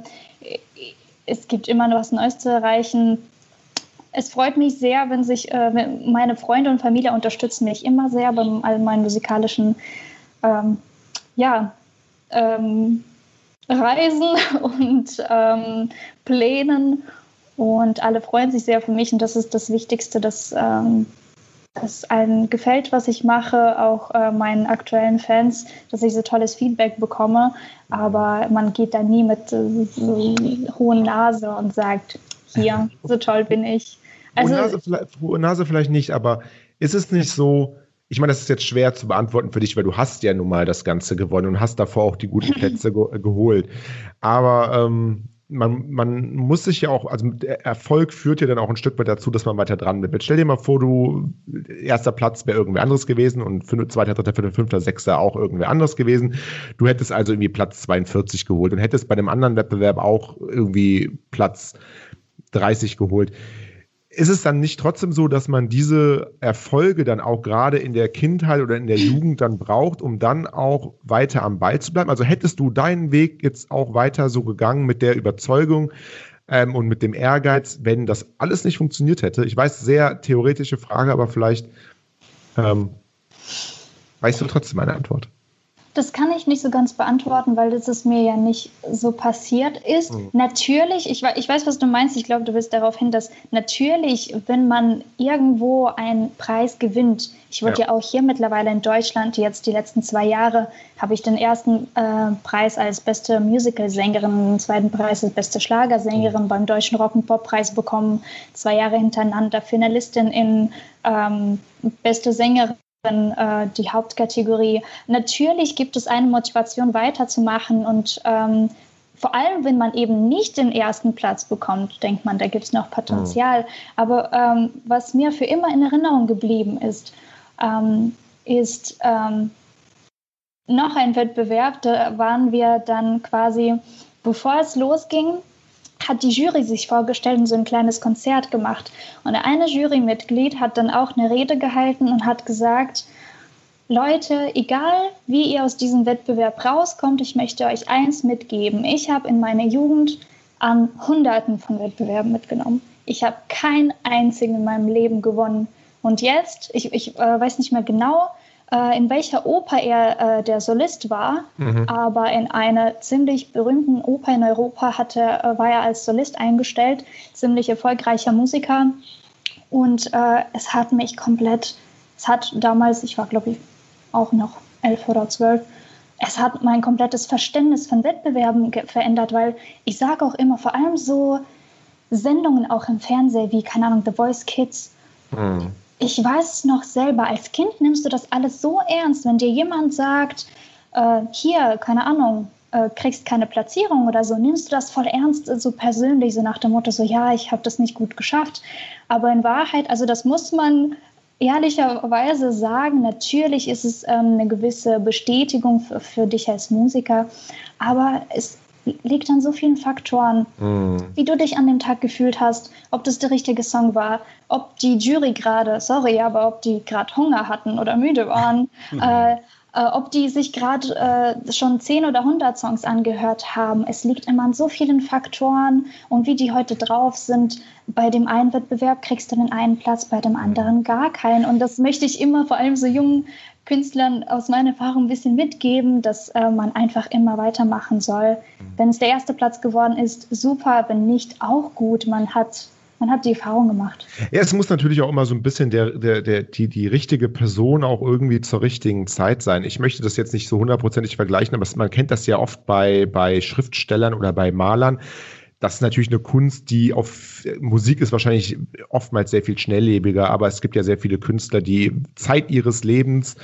es gibt immer noch was Neues zu erreichen es freut mich sehr, wenn sich äh, meine Freunde und Familie unterstützen mich immer sehr bei all meinen musikalischen ähm, ja, ähm, Reisen und ähm, Plänen. Und alle freuen sich sehr für mich und das ist das Wichtigste, dass ähm, es allen gefällt, was ich mache, auch äh, meinen aktuellen Fans, dass ich so tolles Feedback bekomme. Aber man geht da nie mit äh, so hohen Nase und sagt, hier, so toll bin ich. Also, Nase, vielleicht, Nase vielleicht nicht, aber ist es nicht so, ich meine, das ist jetzt schwer zu beantworten für dich, weil du hast ja nun mal das Ganze gewonnen und hast davor auch die guten Plätze ge geholt. Aber ähm, man, man muss sich ja auch, also Erfolg führt ja dann auch ein Stück weit dazu, dass man weiter dran bleibt. Jetzt stell dir mal vor, du, erster Platz wäre irgendwer anderes gewesen und zweiter, dritter, vierter, fünfter, sechster auch irgendwer anderes gewesen. Du hättest also irgendwie Platz 42 geholt und hättest bei dem anderen Wettbewerb auch irgendwie Platz 30 geholt ist es dann nicht trotzdem so, dass man diese Erfolge dann auch gerade in der Kindheit oder in der Jugend dann braucht, um dann auch weiter am Ball zu bleiben? Also hättest du deinen Weg jetzt auch weiter so gegangen mit der Überzeugung ähm, und mit dem Ehrgeiz, wenn das alles nicht funktioniert hätte? Ich weiß, sehr theoretische Frage, aber vielleicht ähm, weißt du trotzdem meine Antwort. Das kann ich nicht so ganz beantworten, weil das ist mir ja nicht so passiert ist. Mhm. Natürlich, ich, ich weiß, was du meinst. Ich glaube, du willst darauf hin, dass natürlich, wenn man irgendwo einen Preis gewinnt, ich wurde ja. ja. auch hier mittlerweile in Deutschland, jetzt die letzten zwei Jahre, habe ich den ersten äh, Preis als beste Musical-Sängerin, den zweiten Preis als beste Schlagersängerin mhm. beim Deutschen Rock'n'Pop-Preis bekommen, zwei Jahre hintereinander Finalistin in ähm, beste Sängerin äh, die Hauptkategorie. Natürlich gibt es eine Motivation weiterzumachen und ähm, vor allem, wenn man eben nicht den ersten Platz bekommt, denkt man, da gibt es noch Potenzial. Mhm. Aber ähm, was mir für immer in Erinnerung geblieben ist, ähm, ist ähm, noch ein Wettbewerb, da waren wir dann quasi, bevor es losging, hat die Jury sich vorgestellt und so ein kleines Konzert gemacht. Und eine Jurymitglied hat dann auch eine Rede gehalten und hat gesagt, Leute, egal wie ihr aus diesem Wettbewerb rauskommt, ich möchte euch eins mitgeben. Ich habe in meiner Jugend an Hunderten von Wettbewerben mitgenommen. Ich habe keinen einzigen in meinem Leben gewonnen. Und jetzt, ich, ich äh, weiß nicht mehr genau, äh, in welcher Oper er äh, der Solist war, mhm. aber in einer ziemlich berühmten Oper in Europa hatte, äh, war er als Solist eingestellt, ziemlich erfolgreicher Musiker. Und äh, es hat mich komplett, es hat damals, ich war glaube ich auch noch elf oder zwölf, es hat mein komplettes Verständnis von Wettbewerben verändert, weil ich sage auch immer, vor allem so Sendungen auch im Fernsehen wie, keine Ahnung, The Voice Kids. Mhm ich weiß noch selber, als Kind nimmst du das alles so ernst, wenn dir jemand sagt, äh, hier, keine Ahnung, äh, kriegst keine Platzierung oder so, nimmst du das voll ernst, so persönlich, so nach dem Motto, so ja, ich habe das nicht gut geschafft. Aber in Wahrheit, also das muss man ehrlicherweise sagen, natürlich ist es ähm, eine gewisse Bestätigung für, für dich als Musiker, aber es liegt an so vielen Faktoren, mm. wie du dich an dem Tag gefühlt hast, ob das der richtige Song war, ob die Jury gerade, sorry, aber ob die gerade Hunger hatten oder müde waren, äh, äh, ob die sich gerade äh, schon 10 oder 100 Songs angehört haben. Es liegt immer an so vielen Faktoren und wie die heute drauf sind. Bei dem einen Wettbewerb kriegst du den einen Platz, bei dem anderen gar keinen. Und das möchte ich immer vor allem so jungen Künstlern aus meiner Erfahrung ein bisschen mitgeben, dass äh, man einfach immer weitermachen soll. Mhm. Wenn es der erste Platz geworden ist, super, wenn nicht, auch gut. Man hat man hat die Erfahrung gemacht. Ja, es muss natürlich auch immer so ein bisschen der, der, der, die, die richtige Person auch irgendwie zur richtigen Zeit sein. Ich möchte das jetzt nicht so hundertprozentig vergleichen, aber man kennt das ja oft bei, bei Schriftstellern oder bei Malern. Das ist natürlich eine Kunst, die auf Musik ist wahrscheinlich oftmals sehr viel schnelllebiger, aber es gibt ja sehr viele Künstler, die Zeit ihres Lebens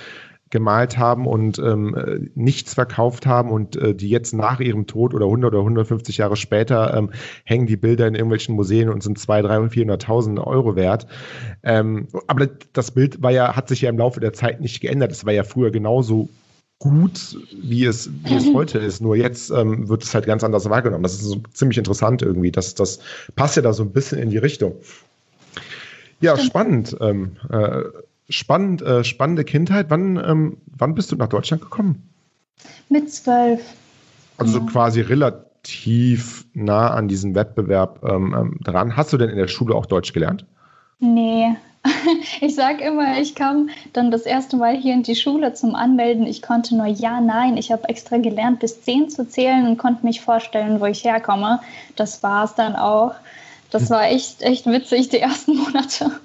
gemalt haben und ähm, nichts verkauft haben und äh, die jetzt nach ihrem Tod oder 100 oder 150 Jahre später ähm, hängen die Bilder in irgendwelchen Museen und sind 2, 3, 400.000 Euro wert. Ähm, aber das Bild war ja, hat sich ja im Laufe der Zeit nicht geändert. Es war ja früher genauso gut, wie es, wie es heute ist. Nur jetzt ähm, wird es halt ganz anders wahrgenommen. Das ist so ziemlich interessant irgendwie. Das, das passt ja da so ein bisschen in die Richtung. Ja, spannend. Ähm, äh, spannend, äh, spannende Kindheit. Wann, ähm, wann bist du nach Deutschland gekommen? Mit zwölf. Also ja. quasi relativ nah an diesem Wettbewerb ähm, ähm, dran. Hast du denn in der Schule auch Deutsch gelernt? Nee. Ich sage immer, ich kam dann das erste Mal hier in die Schule zum Anmelden. Ich konnte nur Ja, Nein. Ich habe extra gelernt, bis zehn zu zählen und konnte mich vorstellen, wo ich herkomme. Das war es dann auch. Das war echt, echt witzig, die ersten Monate.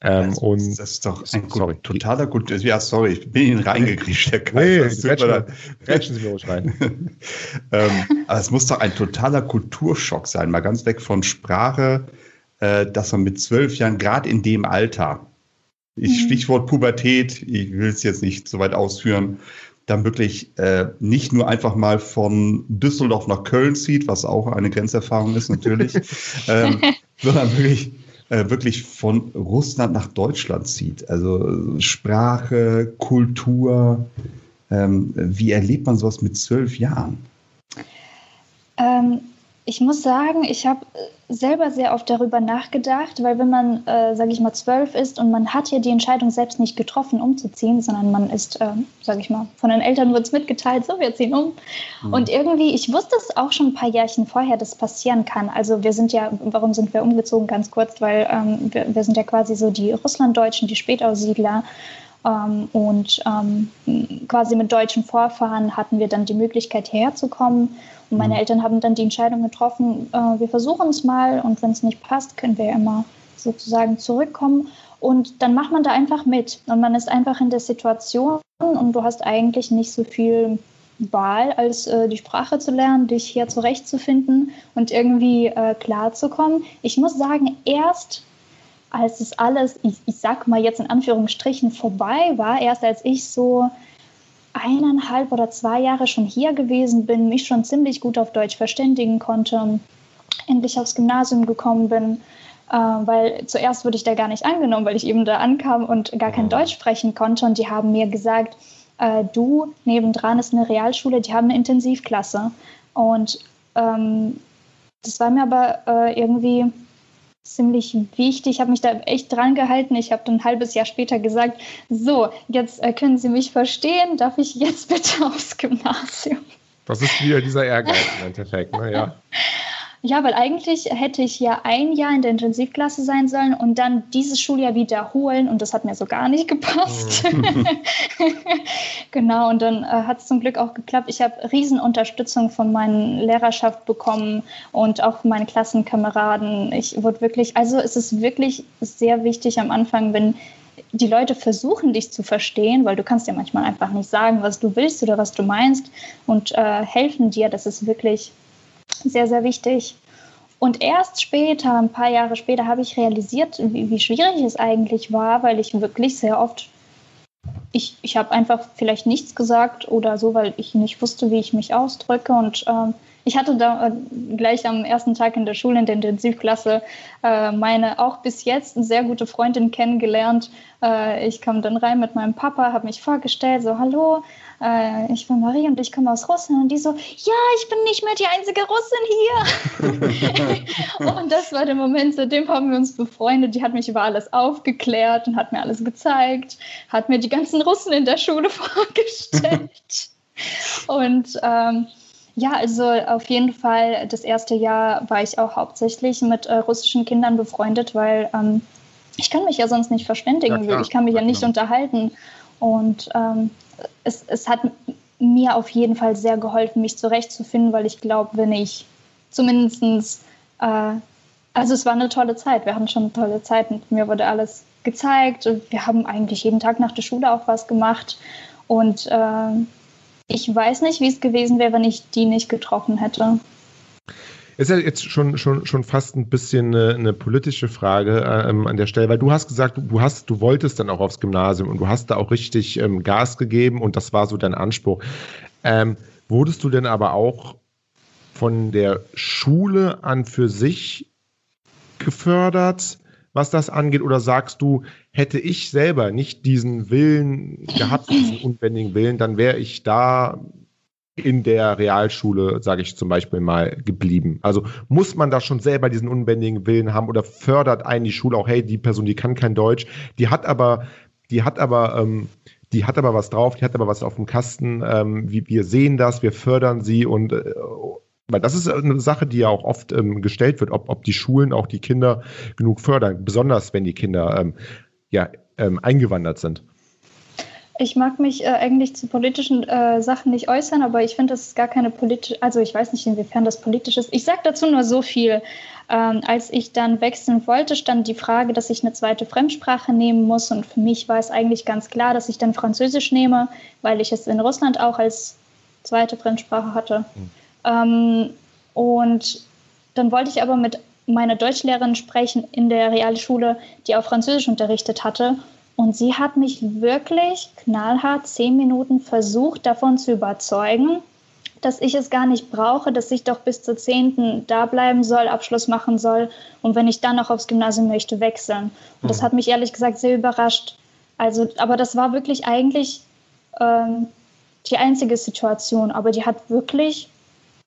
Ähm, das, und das ist doch ein sorry. totaler gut. Ja, sorry, ich bin Ihnen reingekriegt, Herr Kaiser. Nee, quetschen Sie mir ruhig rein. ähm, aber es muss doch ein totaler Kulturschock sein, mal ganz weg von Sprache, äh, dass man mit zwölf Jahren, gerade in dem Alter, ich, mhm. Stichwort Pubertät, ich will es jetzt nicht so weit ausführen, dann wirklich äh, nicht nur einfach mal von Düsseldorf nach Köln zieht, was auch eine Grenzerfahrung ist natürlich, ähm, sondern wirklich äh, wirklich von Russland nach Deutschland zieht. Also Sprache, Kultur. Ähm, wie erlebt man sowas mit zwölf Jahren? Ähm, ich muss sagen, ich habe selber sehr oft darüber nachgedacht, weil wenn man, äh, sage ich mal, zwölf ist und man hat ja die Entscheidung selbst nicht getroffen, umzuziehen, sondern man ist, äh, sage ich mal, von den Eltern wird es mitgeteilt, so, wir ziehen um. Mhm. Und irgendwie, ich wusste es auch schon ein paar Jährchen vorher, dass passieren kann. Also wir sind ja, warum sind wir umgezogen, ganz kurz, weil ähm, wir, wir sind ja quasi so die Russlanddeutschen, die Spätaussiedler. Ähm, und ähm, quasi mit deutschen Vorfahren hatten wir dann die Möglichkeit, hierher zu kommen. Und meine mhm. Eltern haben dann die Entscheidung getroffen, äh, wir versuchen es mal und wenn es nicht passt, können wir immer sozusagen zurückkommen. Und dann macht man da einfach mit. Und man ist einfach in der Situation und du hast eigentlich nicht so viel Wahl, als äh, die Sprache zu lernen, dich hier zurechtzufinden und irgendwie äh, klarzukommen. Ich muss sagen, erst als es alles, ich, ich sag mal jetzt in Anführungsstrichen, vorbei war, erst als ich so eineinhalb oder zwei Jahre schon hier gewesen bin, mich schon ziemlich gut auf Deutsch verständigen konnte, endlich aufs Gymnasium gekommen bin, äh, weil zuerst wurde ich da gar nicht angenommen, weil ich eben da ankam und gar kein Deutsch sprechen konnte. Und die haben mir gesagt, äh, du, nebendran ist eine Realschule, die haben eine Intensivklasse. Und ähm, das war mir aber äh, irgendwie ziemlich wichtig. Ich habe mich da echt dran gehalten. Ich habe dann ein halbes Jahr später gesagt, so, jetzt äh, können Sie mich verstehen, darf ich jetzt bitte aufs Gymnasium? Das ist wieder dieser Ehrgeiz im Endeffekt, ne? ja. Ja, weil eigentlich hätte ich ja ein Jahr in der Intensivklasse sein sollen und dann dieses Schuljahr wiederholen und das hat mir so gar nicht gepasst. Mhm. genau, und dann äh, hat es zum Glück auch geklappt. Ich habe Riesenunterstützung von meinen Lehrerschaft bekommen und auch von meinen Klassenkameraden. Ich wurde wirklich, also es ist wirklich sehr wichtig am Anfang, wenn die Leute versuchen, dich zu verstehen, weil du kannst ja manchmal einfach nicht sagen, was du willst oder was du meinst und äh, helfen dir. Das ist wirklich sehr, sehr wichtig. Und erst später, ein paar Jahre später, habe ich realisiert, wie, wie schwierig es eigentlich war, weil ich wirklich sehr oft, ich, ich habe einfach vielleicht nichts gesagt oder so, weil ich nicht wusste, wie ich mich ausdrücke. Und ähm, ich hatte da äh, gleich am ersten Tag in der Schule, in der Intensivklasse, äh, meine auch bis jetzt sehr gute Freundin kennengelernt. Äh, ich kam dann rein mit meinem Papa, habe mich vorgestellt, so, hallo, äh, ich bin Marie und ich komme aus Russland. Und die so, ja, ich bin nicht mehr die einzige Russin hier. und das war der Moment, seitdem haben wir uns befreundet. Die hat mich über alles aufgeklärt und hat mir alles gezeigt, hat mir die ganzen Russen in der Schule vorgestellt. und ähm, ja, also auf jeden Fall, das erste Jahr war ich auch hauptsächlich mit äh, russischen Kindern befreundet, weil ähm, ich kann mich ja sonst nicht verständigen, ja, ich kann mich ja, ja nicht unterhalten. Und ähm, es, es hat mir auf jeden Fall sehr geholfen, mich zurechtzufinden, weil ich glaube, wenn ich zumindest, äh, also es war eine tolle Zeit, wir hatten schon eine tolle Zeit und mir wurde alles gezeigt. Wir haben eigentlich jeden Tag nach der Schule auch was gemacht und äh, ich weiß nicht, wie es gewesen wäre, wenn ich die nicht getroffen hätte. Ist ja jetzt schon, schon, schon fast ein bisschen eine, eine politische Frage ähm, an der Stelle, weil du hast gesagt, du hast, du wolltest dann auch aufs Gymnasium und du hast da auch richtig ähm, Gas gegeben und das war so dein Anspruch. Ähm, wurdest du denn aber auch von der Schule an für sich gefördert, was das angeht? Oder sagst du, hätte ich selber nicht diesen Willen gehabt, diesen unbändigen Willen, dann wäre ich da in der Realschule, sage ich zum Beispiel mal, geblieben? Also muss man da schon selber diesen unbändigen Willen haben oder fördert einen die Schule auch, hey, die Person, die kann kein Deutsch, die hat aber, die hat aber, ähm, die hat aber was drauf, die hat aber was auf dem Kasten, ähm, wir sehen das, wir fördern sie und äh, weil das ist eine Sache, die ja auch oft ähm, gestellt wird, ob, ob die Schulen auch die Kinder genug fördern, besonders wenn die Kinder ähm, ja, ähm, eingewandert sind. Ich mag mich äh, eigentlich zu politischen äh, Sachen nicht äußern, aber ich finde, das ist gar keine politische, also ich weiß nicht, inwiefern das politisch ist. Ich sage dazu nur so viel. Ähm, als ich dann wechseln wollte, stand die Frage, dass ich eine zweite Fremdsprache nehmen muss. Und für mich war es eigentlich ganz klar, dass ich dann Französisch nehme, weil ich es in Russland auch als zweite Fremdsprache hatte. Mhm. Ähm, und dann wollte ich aber mit meiner Deutschlehrerin sprechen in der Realschule, die auch Französisch unterrichtet hatte. Und sie hat mich wirklich knallhart zehn Minuten versucht, davon zu überzeugen, dass ich es gar nicht brauche, dass ich doch bis zur zehnten da bleiben soll, Abschluss machen soll und wenn ich dann noch aufs Gymnasium möchte, wechseln. Und das mhm. hat mich ehrlich gesagt sehr überrascht. Also, aber das war wirklich eigentlich ähm, die einzige Situation. Aber die hat wirklich,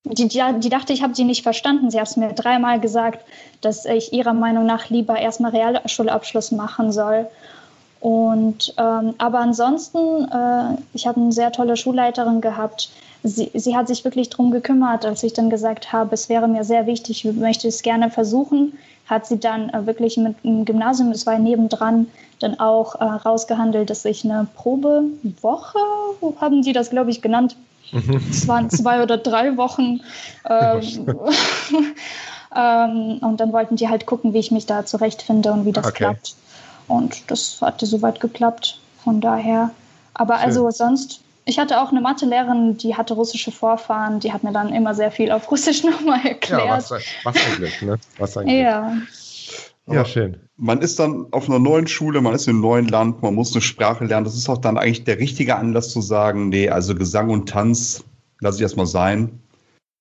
die, die, die dachte, ich habe sie nicht verstanden. Sie hat es mir dreimal gesagt, dass ich ihrer Meinung nach lieber erstmal Realschulabschluss machen soll. Und ähm, aber ansonsten, äh, ich habe eine sehr tolle Schulleiterin gehabt. Sie, sie hat sich wirklich darum gekümmert, als ich dann gesagt habe, es wäre mir sehr wichtig, ich möchte es gerne versuchen, hat sie dann äh, wirklich mit dem Gymnasium, es war nebendran, dann auch äh, rausgehandelt, dass ich eine Probewoche, haben die das, glaube ich, genannt. Mhm. Es waren zwei oder drei Wochen. Ähm, ähm, und dann wollten die halt gucken, wie ich mich da zurechtfinde und wie das okay. klappt. Und das hatte soweit geklappt. Von daher. Aber Schön. also sonst ich hatte auch eine Mathelehrerin, die hatte russische Vorfahren, die hat mir dann immer sehr viel auf Russisch nochmal erklärt. Ja, was, was eigentlich, ne? Was eigentlich. Ja. Ja, schön. Man ist dann auf einer neuen Schule, man ist in einem neuen Land, man muss eine Sprache lernen. Das ist auch dann eigentlich der richtige Anlass zu sagen, nee, also Gesang und Tanz lasse ich erstmal sein.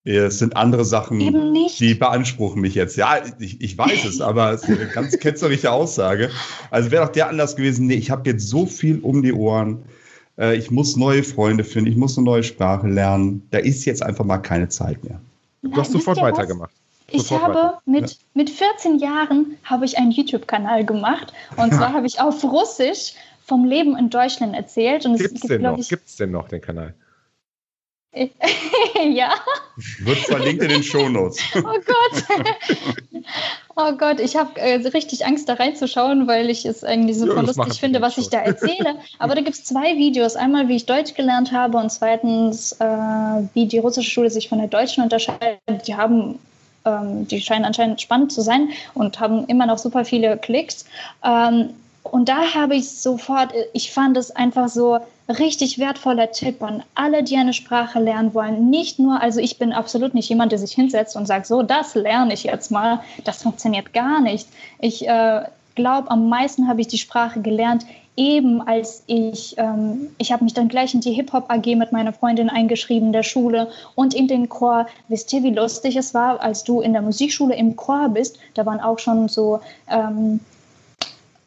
Es sind andere Sachen, die beanspruchen mich jetzt. Ja, ich, ich weiß es, aber es ist eine ganz ketzerische Aussage. Also wäre doch der Anlass gewesen, nee, ich habe jetzt so viel um die Ohren äh, ich muss neue Freunde finden, ich muss eine neue Sprache lernen. Da ist jetzt einfach mal keine Zeit mehr. Du hast sofort weitergemacht. Ich sofort habe weiter. mit, ja. mit 14 Jahren habe ich einen YouTube-Kanal gemacht und zwar habe ich auf Russisch vom Leben in Deutschland erzählt. Gibt es den noch? Gibt es denn noch den Kanal? ja. Wird verlinkt in den Shownotes. oh Gott. oh Gott, ich habe äh, richtig Angst, da reinzuschauen, weil ich es irgendwie so ja, lustig finde, was ich da erzähle. Aber da gibt es zwei Videos. Einmal, wie ich Deutsch gelernt habe und zweitens, äh, wie die russische Schule sich von der deutschen unterscheidet. Die haben ähm, die scheinen anscheinend spannend zu sein und haben immer noch super viele Klicks. Ähm, und da habe ich sofort, ich fand es einfach so richtig wertvoller Tipp an alle, die eine Sprache lernen wollen. Nicht nur, also ich bin absolut nicht jemand, der sich hinsetzt und sagt, so, das lerne ich jetzt mal. Das funktioniert gar nicht. Ich äh, glaube, am meisten habe ich die Sprache gelernt, eben als ich, ähm, ich habe mich dann gleich in die Hip-Hop-AG mit meiner Freundin eingeschrieben in der Schule und in den Chor. Wisst ihr, wie lustig es war, als du in der Musikschule im Chor bist? Da waren auch schon so... Ähm,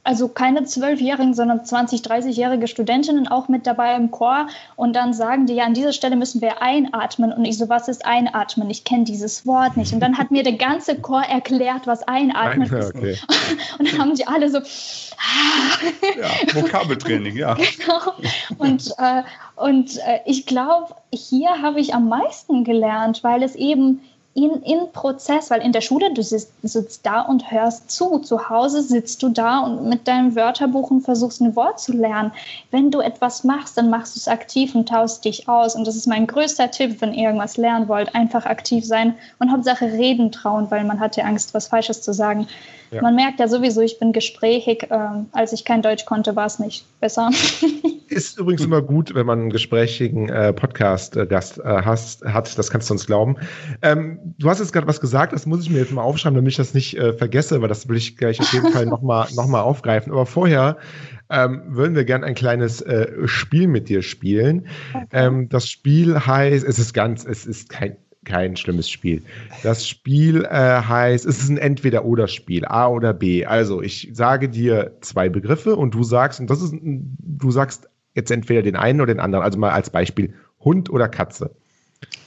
also keine zwölfjährigen, sondern 20, 30-jährige Studentinnen auch mit dabei im Chor. Und dann sagen die, ja, an dieser Stelle müssen wir einatmen. Und ich so, was ist einatmen? Ich kenne dieses Wort nicht. Und dann hat mir der ganze Chor erklärt, was einatmen Nein, ist. Okay. Und dann haben die alle so. ja, Vokabeltraining, ja. Genau. Und, äh, und äh, ich glaube, hier habe ich am meisten gelernt, weil es eben in, in Prozess, weil in der Schule, du sitzt, sitzt da und hörst zu. Zu Hause sitzt du da und mit deinem Wörterbuch und versuchst ein Wort zu lernen. Wenn du etwas machst, dann machst du es aktiv und taust dich aus. Und das ist mein größter Tipp, wenn ihr irgendwas lernen wollt. Einfach aktiv sein und Hauptsache reden trauen, weil man hat ja Angst, was Falsches zu sagen. Ja. Man merkt ja sowieso, ich bin gesprächig. Ähm, als ich kein Deutsch konnte, war es nicht besser. Ist übrigens immer gut, wenn man einen gesprächigen äh, Podcast-Gast äh, hast, hat. Das kannst du uns glauben. Ähm, du hast jetzt gerade was gesagt, das muss ich mir jetzt mal aufschreiben, damit ich das nicht äh, vergesse, weil das will ich gleich auf jeden Fall nochmal noch mal aufgreifen. Aber vorher ähm, würden wir gerne ein kleines äh, Spiel mit dir spielen. Okay. Ähm, das Spiel heißt, es ist ganz, es ist kein kein schlimmes Spiel. Das Spiel äh, heißt, es ist ein Entweder-Oder-Spiel, A oder B. Also ich sage dir zwei Begriffe und du sagst, und das ist, du sagst jetzt entweder den einen oder den anderen. Also mal als Beispiel Hund oder Katze.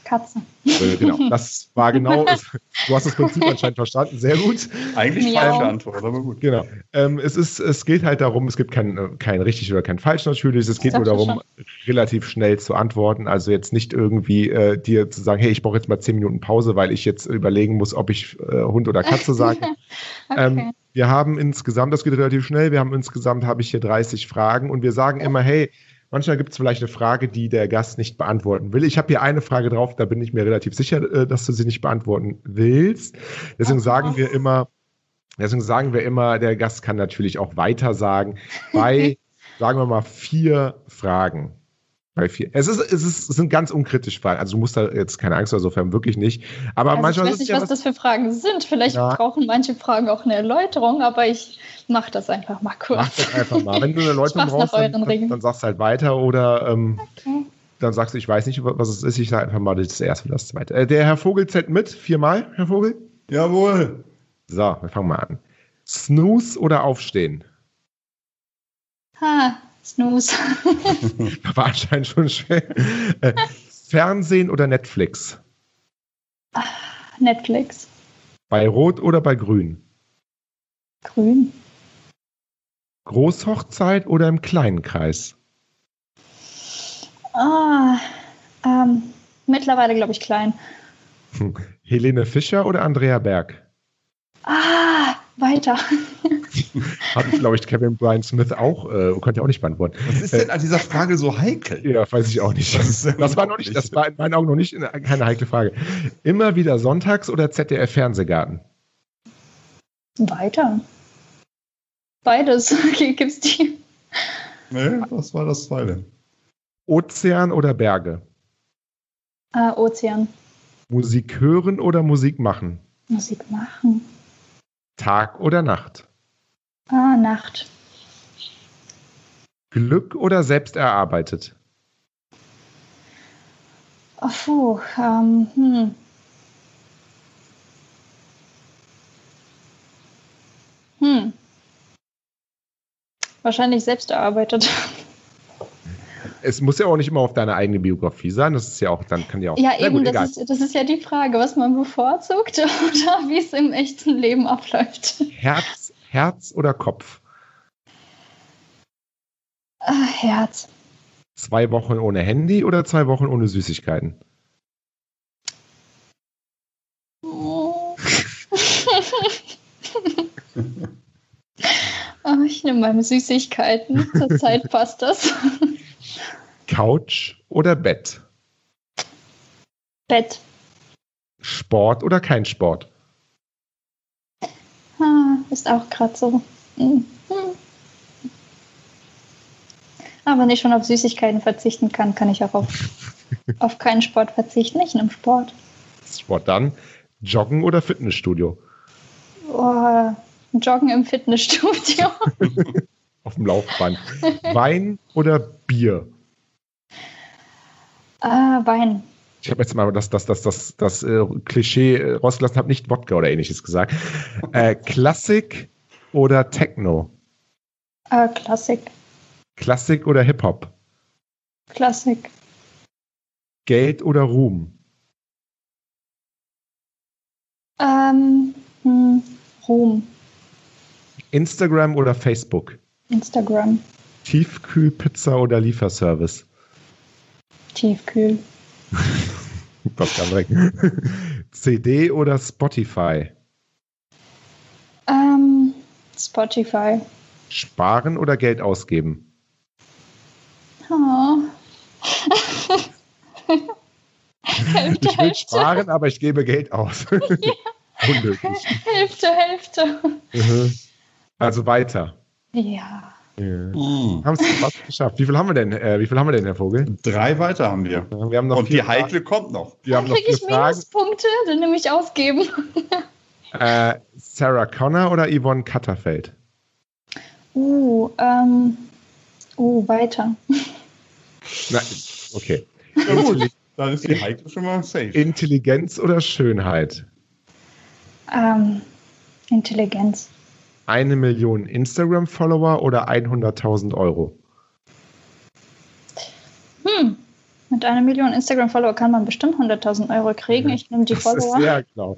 Katze. Äh, genau, das war genau, du hast das Prinzip anscheinend verstanden, sehr gut. Eigentlich Miau. falsche Antwort, aber gut. Genau. Ähm, es, ist, es geht halt darum, es gibt kein, kein richtig oder kein falsch natürlich, es geht nur darum, schon. relativ schnell zu antworten, also jetzt nicht irgendwie äh, dir zu sagen, hey, ich brauche jetzt mal zehn Minuten Pause, weil ich jetzt überlegen muss, ob ich äh, Hund oder Katze sage. okay. ähm, wir haben insgesamt, das geht relativ schnell, wir haben insgesamt, habe ich hier 30 Fragen und wir sagen immer, hey, Manchmal gibt es vielleicht eine Frage, die der Gast nicht beantworten will. Ich habe hier eine Frage drauf, da bin ich mir relativ sicher, äh, dass du sie nicht beantworten willst. Deswegen sagen wir immer, deswegen sagen wir immer, der Gast kann natürlich auch weiter sagen. Bei, sagen wir mal, vier Fragen. Bei vier. Es, ist, es, ist, es sind ganz unkritische Fragen. Also du musst da jetzt keine Angst insofern wirklich nicht. Aber also manchmal ich weiß nicht, was, was das für Fragen sind. Vielleicht ja. brauchen manche Fragen auch eine Erläuterung, aber ich Mach das einfach mal kurz. Mach das einfach mal. Wenn du eine Erläuterung brauchst, dann, dann, dann, sagst du halt weiter oder ähm, okay. dann sagst du, ich weiß nicht, was es ist. Ich sage einfach mal das erste oder das zweite. Äh, der Herr Vogel zählt mit, viermal, Herr Vogel? Jawohl. So, wir fangen mal an. Snooze oder Aufstehen? Ha, Snooze. War anscheinend schon schwer. Äh, Fernsehen oder Netflix? Netflix. Bei Rot oder bei Grün? Grün. Großhochzeit oder im kleinen Kreis? Ah, ähm, mittlerweile glaube ich klein. Helene Fischer oder Andrea Berg? Ah, weiter. Hat, glaube ich, Kevin Brian Smith auch, äh, konnte ja auch nicht beantworten. Was ist denn an dieser Frage so heikel? Ja, weiß ich auch nicht. Das Das war noch nicht, das war in meinen Augen noch nicht eine, keine heikle Frage. Immer wieder sonntags oder ZDF Fernsehgarten? Weiter. Beides. Okay, gibt's die? Nee, was war das zweite? Ozean oder Berge? Äh, Ozean. Musik hören oder Musik machen? Musik machen. Tag oder Nacht? Ah, Nacht. Glück oder selbst erarbeitet? Oh, puh, ähm, hm. Hm. Wahrscheinlich selbst erarbeitet. Es muss ja auch nicht immer auf deine eigene Biografie sein. Das ist ja auch, dann kann ja auch. Ja, eben, gut, das ist, das ist ja die Frage, was man bevorzugt oder wie es im echten Leben abläuft. Herz, Herz oder Kopf? Ah, Herz. Zwei Wochen ohne Handy oder zwei Wochen ohne Süßigkeiten? Oh. Ich nehme meine Süßigkeiten. Zurzeit passt das. Couch oder Bett? Bett. Sport oder kein Sport? Ah, ist auch gerade so. Hm, hm. Aber wenn ich schon auf Süßigkeiten verzichten kann, kann ich auch auf, auf keinen Sport verzichten. Ich nehme Sport. Sport dann. Joggen oder Fitnessstudio? Oh, Joggen im Fitnessstudio. Auf dem Laufband. Wein oder Bier? Ah, Wein. Ich habe jetzt mal das, das, das, das, das äh, Klischee äh, rausgelassen, habe nicht Wodka oder ähnliches gesagt. Äh, Klassik oder Techno? Ah, Klassik. Klassik oder Hip-Hop? Klassik. Geld oder Ruhm? Ähm, hm, Ruhm. Instagram oder Facebook? Instagram. Tiefkühlpizza oder Lieferservice? Tiefkühl. Das kann direkt. CD oder Spotify? Ähm, Spotify. Sparen oder Geld ausgeben? Oh. Hälfte, Ich will Hälfte. sparen, aber ich gebe Geld aus. Hälfte, Hälfte. Mhm. Also weiter. Ja. Mhm. Haben es fast geschafft. Wie viel haben wir denn? Äh, wie viel haben wir denn, Herr Vogel? Drei weiter haben wir. Wir haben noch Und die heikle kommt noch. Wir haben Dann noch kriege ich. Minuspunkte, dann nehme ich ausgeben. Äh, Sarah Connor oder Yvonne Katterfeld? Uh, ähm, uh, weiter. Na, okay. Ja, gut. Dann ist die heikle schon mal safe. Intelligenz oder Schönheit? Ähm, Intelligenz. Eine Million Instagram-Follower oder 100.000 Euro? Hm. Mit einer Million Instagram-Follower kann man bestimmt 100.000 Euro kriegen. Ich nehme die Das ist Follower. sehr genau.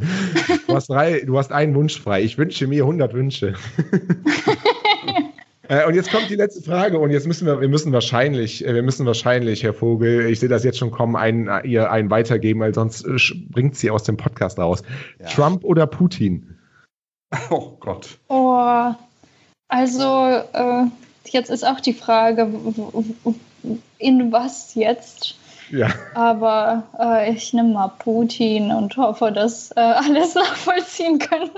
Du hast, drei, du hast einen Wunsch frei. Ich wünsche mir 100 Wünsche. Äh, Und jetzt kommt die letzte Frage und jetzt müssen wir, wir müssen wahrscheinlich, äh, wir müssen wahrscheinlich, Herr Vogel, ich sehe das jetzt schon kommen, einen, äh, ihr einen weitergeben, weil sonst bringt sie aus dem Podcast raus. Ja. Trump oder Putin? Oh Gott. Oh, also äh, jetzt ist auch die Frage, in was jetzt? Ja. Aber äh, ich nehme mal Putin und hoffe, dass äh, alles nachvollziehen können.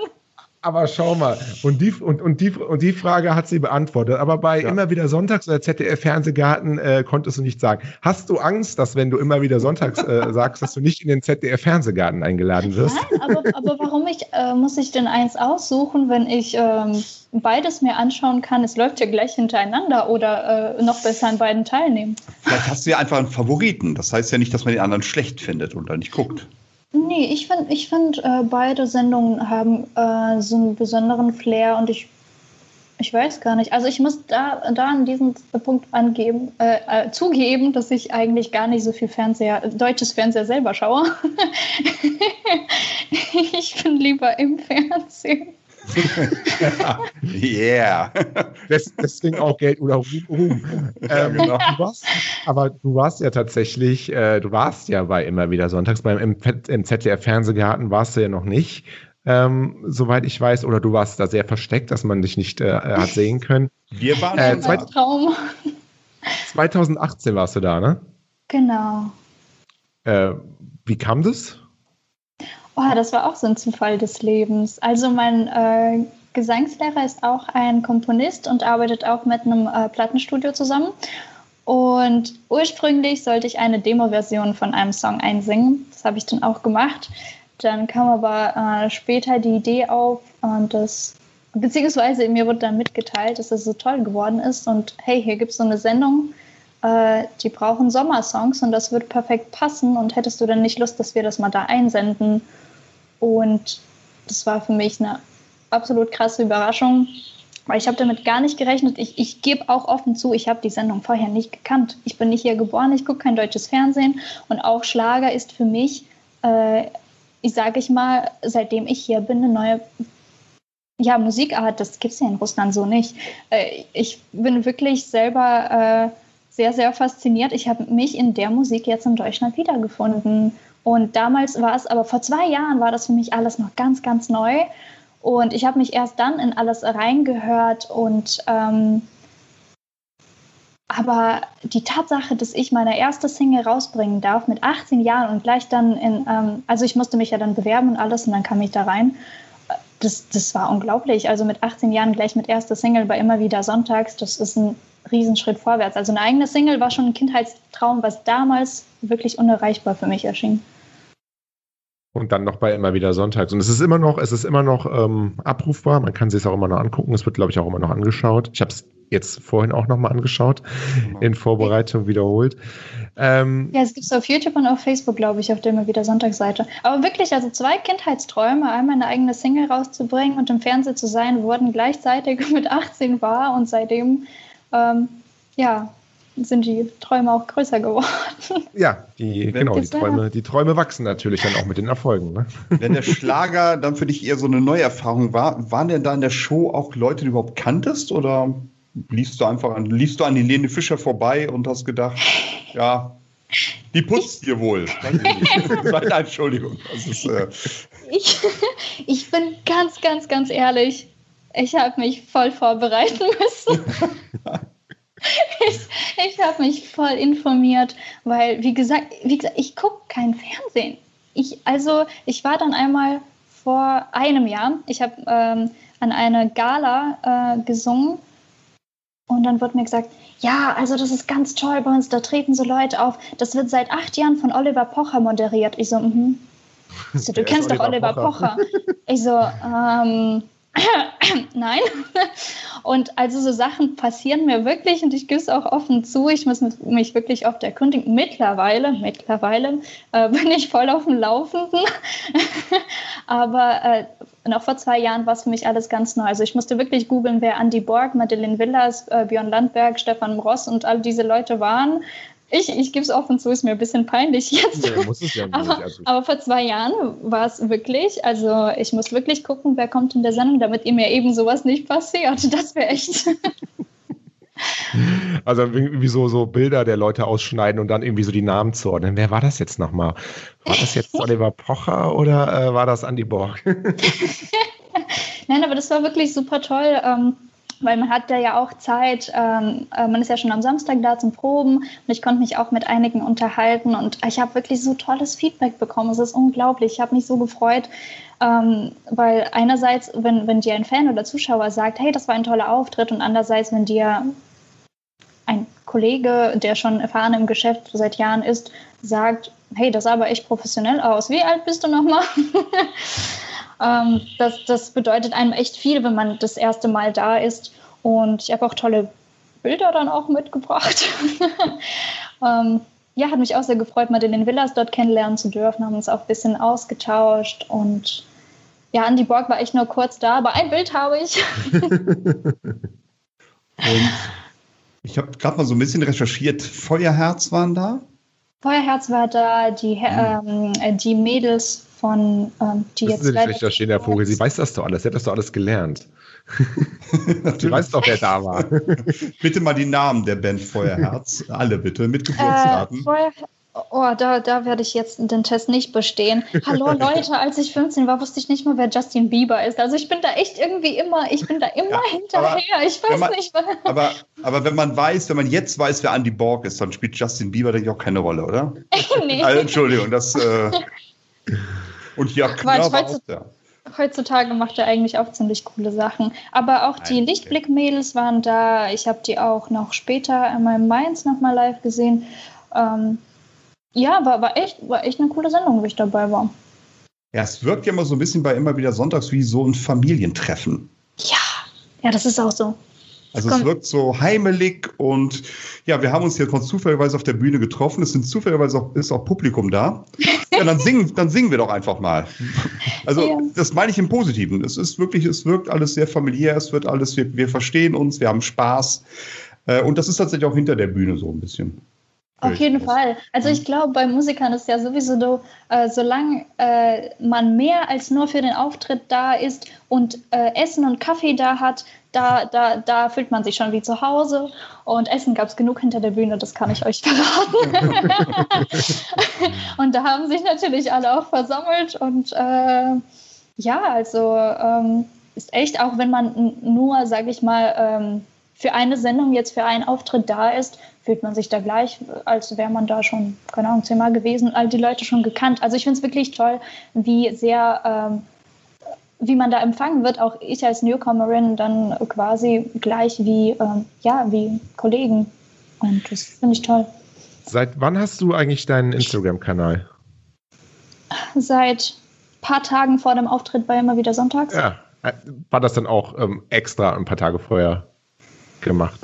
Aber schau mal, und die, und, und die, und die Frage hat sie beantwortet. Aber bei Ja. immer wieder Sonntags oder ZDF-Fernsehgarten äh, konntest du nicht sagen. Hast du Angst, dass wenn du immer wieder Sonntags äh, sagst, dass du nicht in den ZDF-Fernsehgarten eingeladen wirst? Nein, aber, aber warum ich, äh, muss ich denn eins aussuchen, wenn ich ähm, beides mir anschauen kann? Es läuft ja gleich hintereinander oder äh, noch besser an beiden teilnehmen. Vielleicht hast du ja einfach einen Favoriten. Das heißt ja nicht, dass man den anderen schlecht findet und dann nicht guckt. Nee, ich finde, ich find, äh, beide Sendungen haben äh, so einen besonderen Flair und ich, ich weiß gar nicht. Also ich muss da, da an diesem Punkt angeben, äh, äh, zugeben, dass ich eigentlich gar nicht so viel Fernseher, deutsches Fernseher selber schaue. ich bin lieber im Fernsehen. Yeah. Des, deswegen auch Geld oder Ruhm. Ja, Ähm, genau. du warst, aber du warst ja tatsächlich, äh, du warst ja bei immer wieder sonntags beim im, im ZDF Fernsehgarten warst du ja noch nicht. ähm, soweit ich weiß, oder du warst da sehr versteckt, dass man dich nicht äh, hat sehen können. Wir waren Äh, schon zwei- da. Traum. 2018 warst du da, ne? Genau. Äh, wie kam das? Oh, das war auch so ein Zufall des Lebens. Also mein äh, Gesangslehrer ist auch ein Komponist und arbeitet auch mit einem äh, Plattenstudio zusammen. Und ursprünglich sollte ich eine Demo-Version von einem Song einsingen. Das habe ich dann auch gemacht. Dann kam aber äh, später die Idee auf und das, beziehungsweise mir wurde dann mitgeteilt, dass es so toll geworden ist und hey, hier gibt es so eine Sendung, äh, die brauchen Sommersongs und das wird perfekt passen und hättest du denn nicht Lust, dass wir das mal da einsenden? Und das war für mich eine absolut krasse Überraschung, weil ich habe damit gar nicht gerechnet. Ich, ich gebe auch offen zu, ich habe die Sendung vorher nicht gekannt. Ich bin nicht hier geboren, ich gucke kein deutsches Fernsehen und auch Schlager ist für mich, äh, ich sage ich mal, seitdem ich hier bin, eine neue ja, Musikart. Das gibt es ja in Russland so nicht. Äh, ich bin wirklich selber äh, sehr, sehr fasziniert. Ich habe mich in der Musik jetzt in Deutschland wiedergefunden. Und damals war es, aber vor zwei Jahren war das für mich alles noch ganz, ganz neu. Und ich habe mich erst dann in alles reingehört und ähm, aber die Tatsache, dass ich meine erste Single rausbringen darf mit 18 Jahren und gleich dann in, ähm, also ich musste mich ja dann bewerben und alles und dann kam ich da rein. Das, das war unglaublich. Also mit 18 Jahren gleich mit erster Single bei immer wieder sonntags, das ist ein Riesenschritt vorwärts. Also eine eigene Single war schon ein Kindheitstraum, was damals wirklich unerreichbar für mich erschien. Und dann noch bei immer wieder sonntags. Und es ist immer noch, es ist immer noch ähm, abrufbar. Man kann sich es auch immer noch angucken. Es wird, glaube ich, auch immer noch angeschaut. Ich habe es jetzt vorhin auch noch mal angeschaut, in Vorbereitung wiederholt. Ähm, Ja, es gibt es auf YouTube und auf Facebook, glaube ich, auf der immer wieder Sonntagsseite. Aber wirklich, also zwei Kindheitsträume, einmal eine eigene Single rauszubringen und im Fernsehen zu sein, wurden gleichzeitig mit 18 wahr und seitdem, ähm, ja, sind die Träume auch größer geworden. ja, die, genau, die Träume, die Träume wachsen natürlich dann auch mit den Erfolgen. Ne? Wenn der Schlager dann für dich eher so eine Neuerfahrung war, waren denn da in der Show auch Leute, die du überhaupt kanntest? Oder liefst du einfach an, liefst du an die Lene Fischer vorbei und hast gedacht, ja, die putzt dir wohl. Weiß ich nicht. Nein, Entschuldigung. Das ist, äh, Ich, ich bin ganz, ganz, ganz ehrlich. Ich habe mich voll vorbereiten müssen. ich ich habe mich voll informiert, weil, wie gesagt, wie gesagt ich gucke kein Fernsehen. Ich, also, ich war dann einmal vor einem Jahr, ich habe ähm, an einer Gala äh, gesungen und dann wurde mir gesagt, ja, also das ist ganz toll bei uns, da treten so Leute auf. Das wird seit acht Jahren von Oliver Pocher moderiert. Ich so, mhm. Ich so, du ist kennst doch Oliver Oliver Pocher? Pocher. Ich so, ähm, nein. Und also so Sachen passieren mir wirklich und ich gebe es auch offen zu. Ich muss mich wirklich oft erkundigen. Mittlerweile, mittlerweile äh, bin ich voll auf dem Laufenden. Aber äh, noch vor zwei Jahren war es für mich alles ganz neu. Also ich musste wirklich googeln, wer Andy Borg, Madeleine Villas, äh, Björn Landberg, Stefan Ross und all diese Leute waren. Ich, ich gebe es offen zu, ist mir ein bisschen peinlich jetzt. Nee, muss es ja nicht. Aber, Also, aber vor zwei Jahren war es wirklich, also ich muss wirklich gucken, wer kommt in der Sendung, damit ihr mir eben sowas nicht passiert. Das wäre echt. also irgendwie so, so Bilder der Leute ausschneiden und dann irgendwie so die Namen zuordnen. Wer war das jetzt nochmal? War das jetzt Oliver Pocher oder äh, war das Andy Borg? Nein, aber das war wirklich super toll. Ähm, weil man hat ja auch Zeit, ähm, äh, man ist ja schon am Samstag da zum Proben und ich konnte mich auch mit einigen unterhalten und ich habe wirklich so tolles Feedback bekommen. Es ist unglaublich. Ich habe mich so gefreut, ähm, weil einerseits, wenn, wenn dir ein Fan oder Zuschauer sagt, hey, das war ein toller Auftritt und andererseits, wenn dir ein Kollege, der schon erfahren im Geschäft seit Jahren ist, sagt, hey, das sah aber echt professionell aus. Wie alt bist du nochmal? ähm, das, das bedeutet einem echt viel, wenn man das erste Mal da ist. Und ich habe auch tolle Bilder dann auch mitgebracht. ähm, ja, hat mich auch sehr gefreut, mal den Villas dort kennenlernen zu dürfen, haben uns auch ein bisschen ausgetauscht und ja, Andy Borg war echt nur kurz da, aber ein Bild habe ich. und ich habe gerade mal so ein bisschen recherchiert. Feuerherz waren da. Feuerherz war da, die, ähm, die Mädels von, ähm, die Das jetzt ist steht der Vogel. Sie weiß das doch alles. Sie hat das doch alles gelernt. Sie weiß doch, wer da war. Bitte mal die Namen der Band Feuerherz. Alle bitte mit Äh, Geburtsdaten. Feuer, Oh, da, da werde ich jetzt den Test nicht bestehen. Hallo Leute, als ich 15 war, wusste ich nicht mal, wer Justin Bieber ist. Also ich bin da echt irgendwie immer, ich bin da immer ja, hinterher. Ich weiß man, nicht. Aber, aber wenn man weiß, wenn man jetzt weiß, wer Andy Borg ist, dann spielt Justin Bieber, denke ich, auch keine Rolle, oder? nee. Also, Entschuldigung, das. Äh, und ja, klar, war auch der heutzutage macht er eigentlich auch ziemlich coole Sachen. Aber auch die Lichtblick-Mädels waren da. Ich habe die auch noch später einmal in Mainz nochmal live gesehen. Ähm, ja, war, war, echt, war echt eine coole Sendung, wo ich dabei war. Ja, es wirkt ja immer so ein bisschen bei immer wieder Sonntags wie so ein Familientreffen. Ja, ja, das ist auch so. Also es wirkt so heimelig und ja, wir haben uns jetzt mal zufälligerweise auf der Bühne getroffen. Es sind zufälligerweise auch, ist auch Publikum da. Ja, dann singen, dann singen wir doch einfach mal. Also ja. das meine ich im Positiven. Es ist wirklich, es wirkt alles sehr familiär, es wird alles, wir, wir verstehen uns, wir haben Spaß. Äh, und das ist tatsächlich auch hinter der Bühne so ein bisschen. Auf jeden Fall. Also ich glaube, bei Musikern ist ja sowieso so, äh, solange äh, man mehr als nur für den Auftritt da ist und äh, Essen und Kaffee da hat, da, da, da fühlt man sich schon wie zu Hause. Und Essen gab es genug hinter der Bühne, das kann ich euch verraten. und da haben sich natürlich alle auch versammelt. Und äh, ja, also ähm, ist echt, auch wenn man nur, sage ich mal, ähm, für eine Sendung jetzt für einen Auftritt da ist, fühlt man sich da gleich, als wäre man da schon, keine Ahnung, zehnmal gewesen all die Leute schon gekannt. Also ich finde es wirklich toll, wie sehr, ähm, wie man da empfangen wird, auch ich als Newcomerin dann quasi gleich wie, ähm, ja, wie Kollegen. Und das finde ich toll. Seit wann hast du eigentlich deinen Instagram-Kanal? Seit ein paar Tagen vor dem Auftritt bei immer wieder Sonntags. Ja. War das dann auch ähm, extra ein paar Tage vorher gemacht?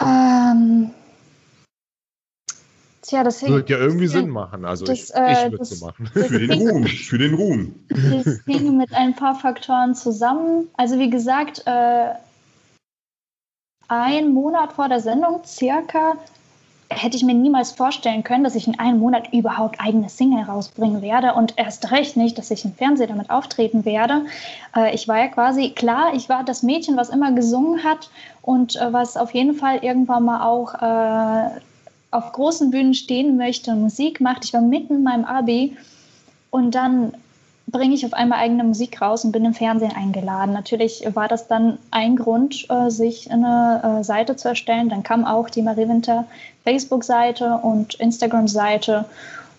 Ähm, Tja, das hängt, Würde ja irgendwie Sinn machen. Also das, ich, äh, ich würde so machen. Für den Ruhm, für den Ruhm. Das hing mit ein paar Faktoren zusammen. Also wie gesagt, äh, ein Monat vor der Sendung circa hätte ich mir niemals vorstellen können, dass ich in einem Monat überhaupt eigene Single rausbringen werde und erst recht nicht, dass ich im Fernsehen damit auftreten werde. Äh, ich war ja quasi, klar, ich war das Mädchen, was immer gesungen hat und äh, was auf jeden Fall irgendwann mal auch äh, auf großen Bühnen stehen möchte und Musik macht. Ich war mitten in meinem Abi und dann bringe ich auf einmal eigene Musik raus und bin im Fernsehen eingeladen. Natürlich war das dann ein Grund, äh, sich eine äh, Seite zu erstellen. Dann kam auch die Marie Winter Facebook-Seite und Instagram-Seite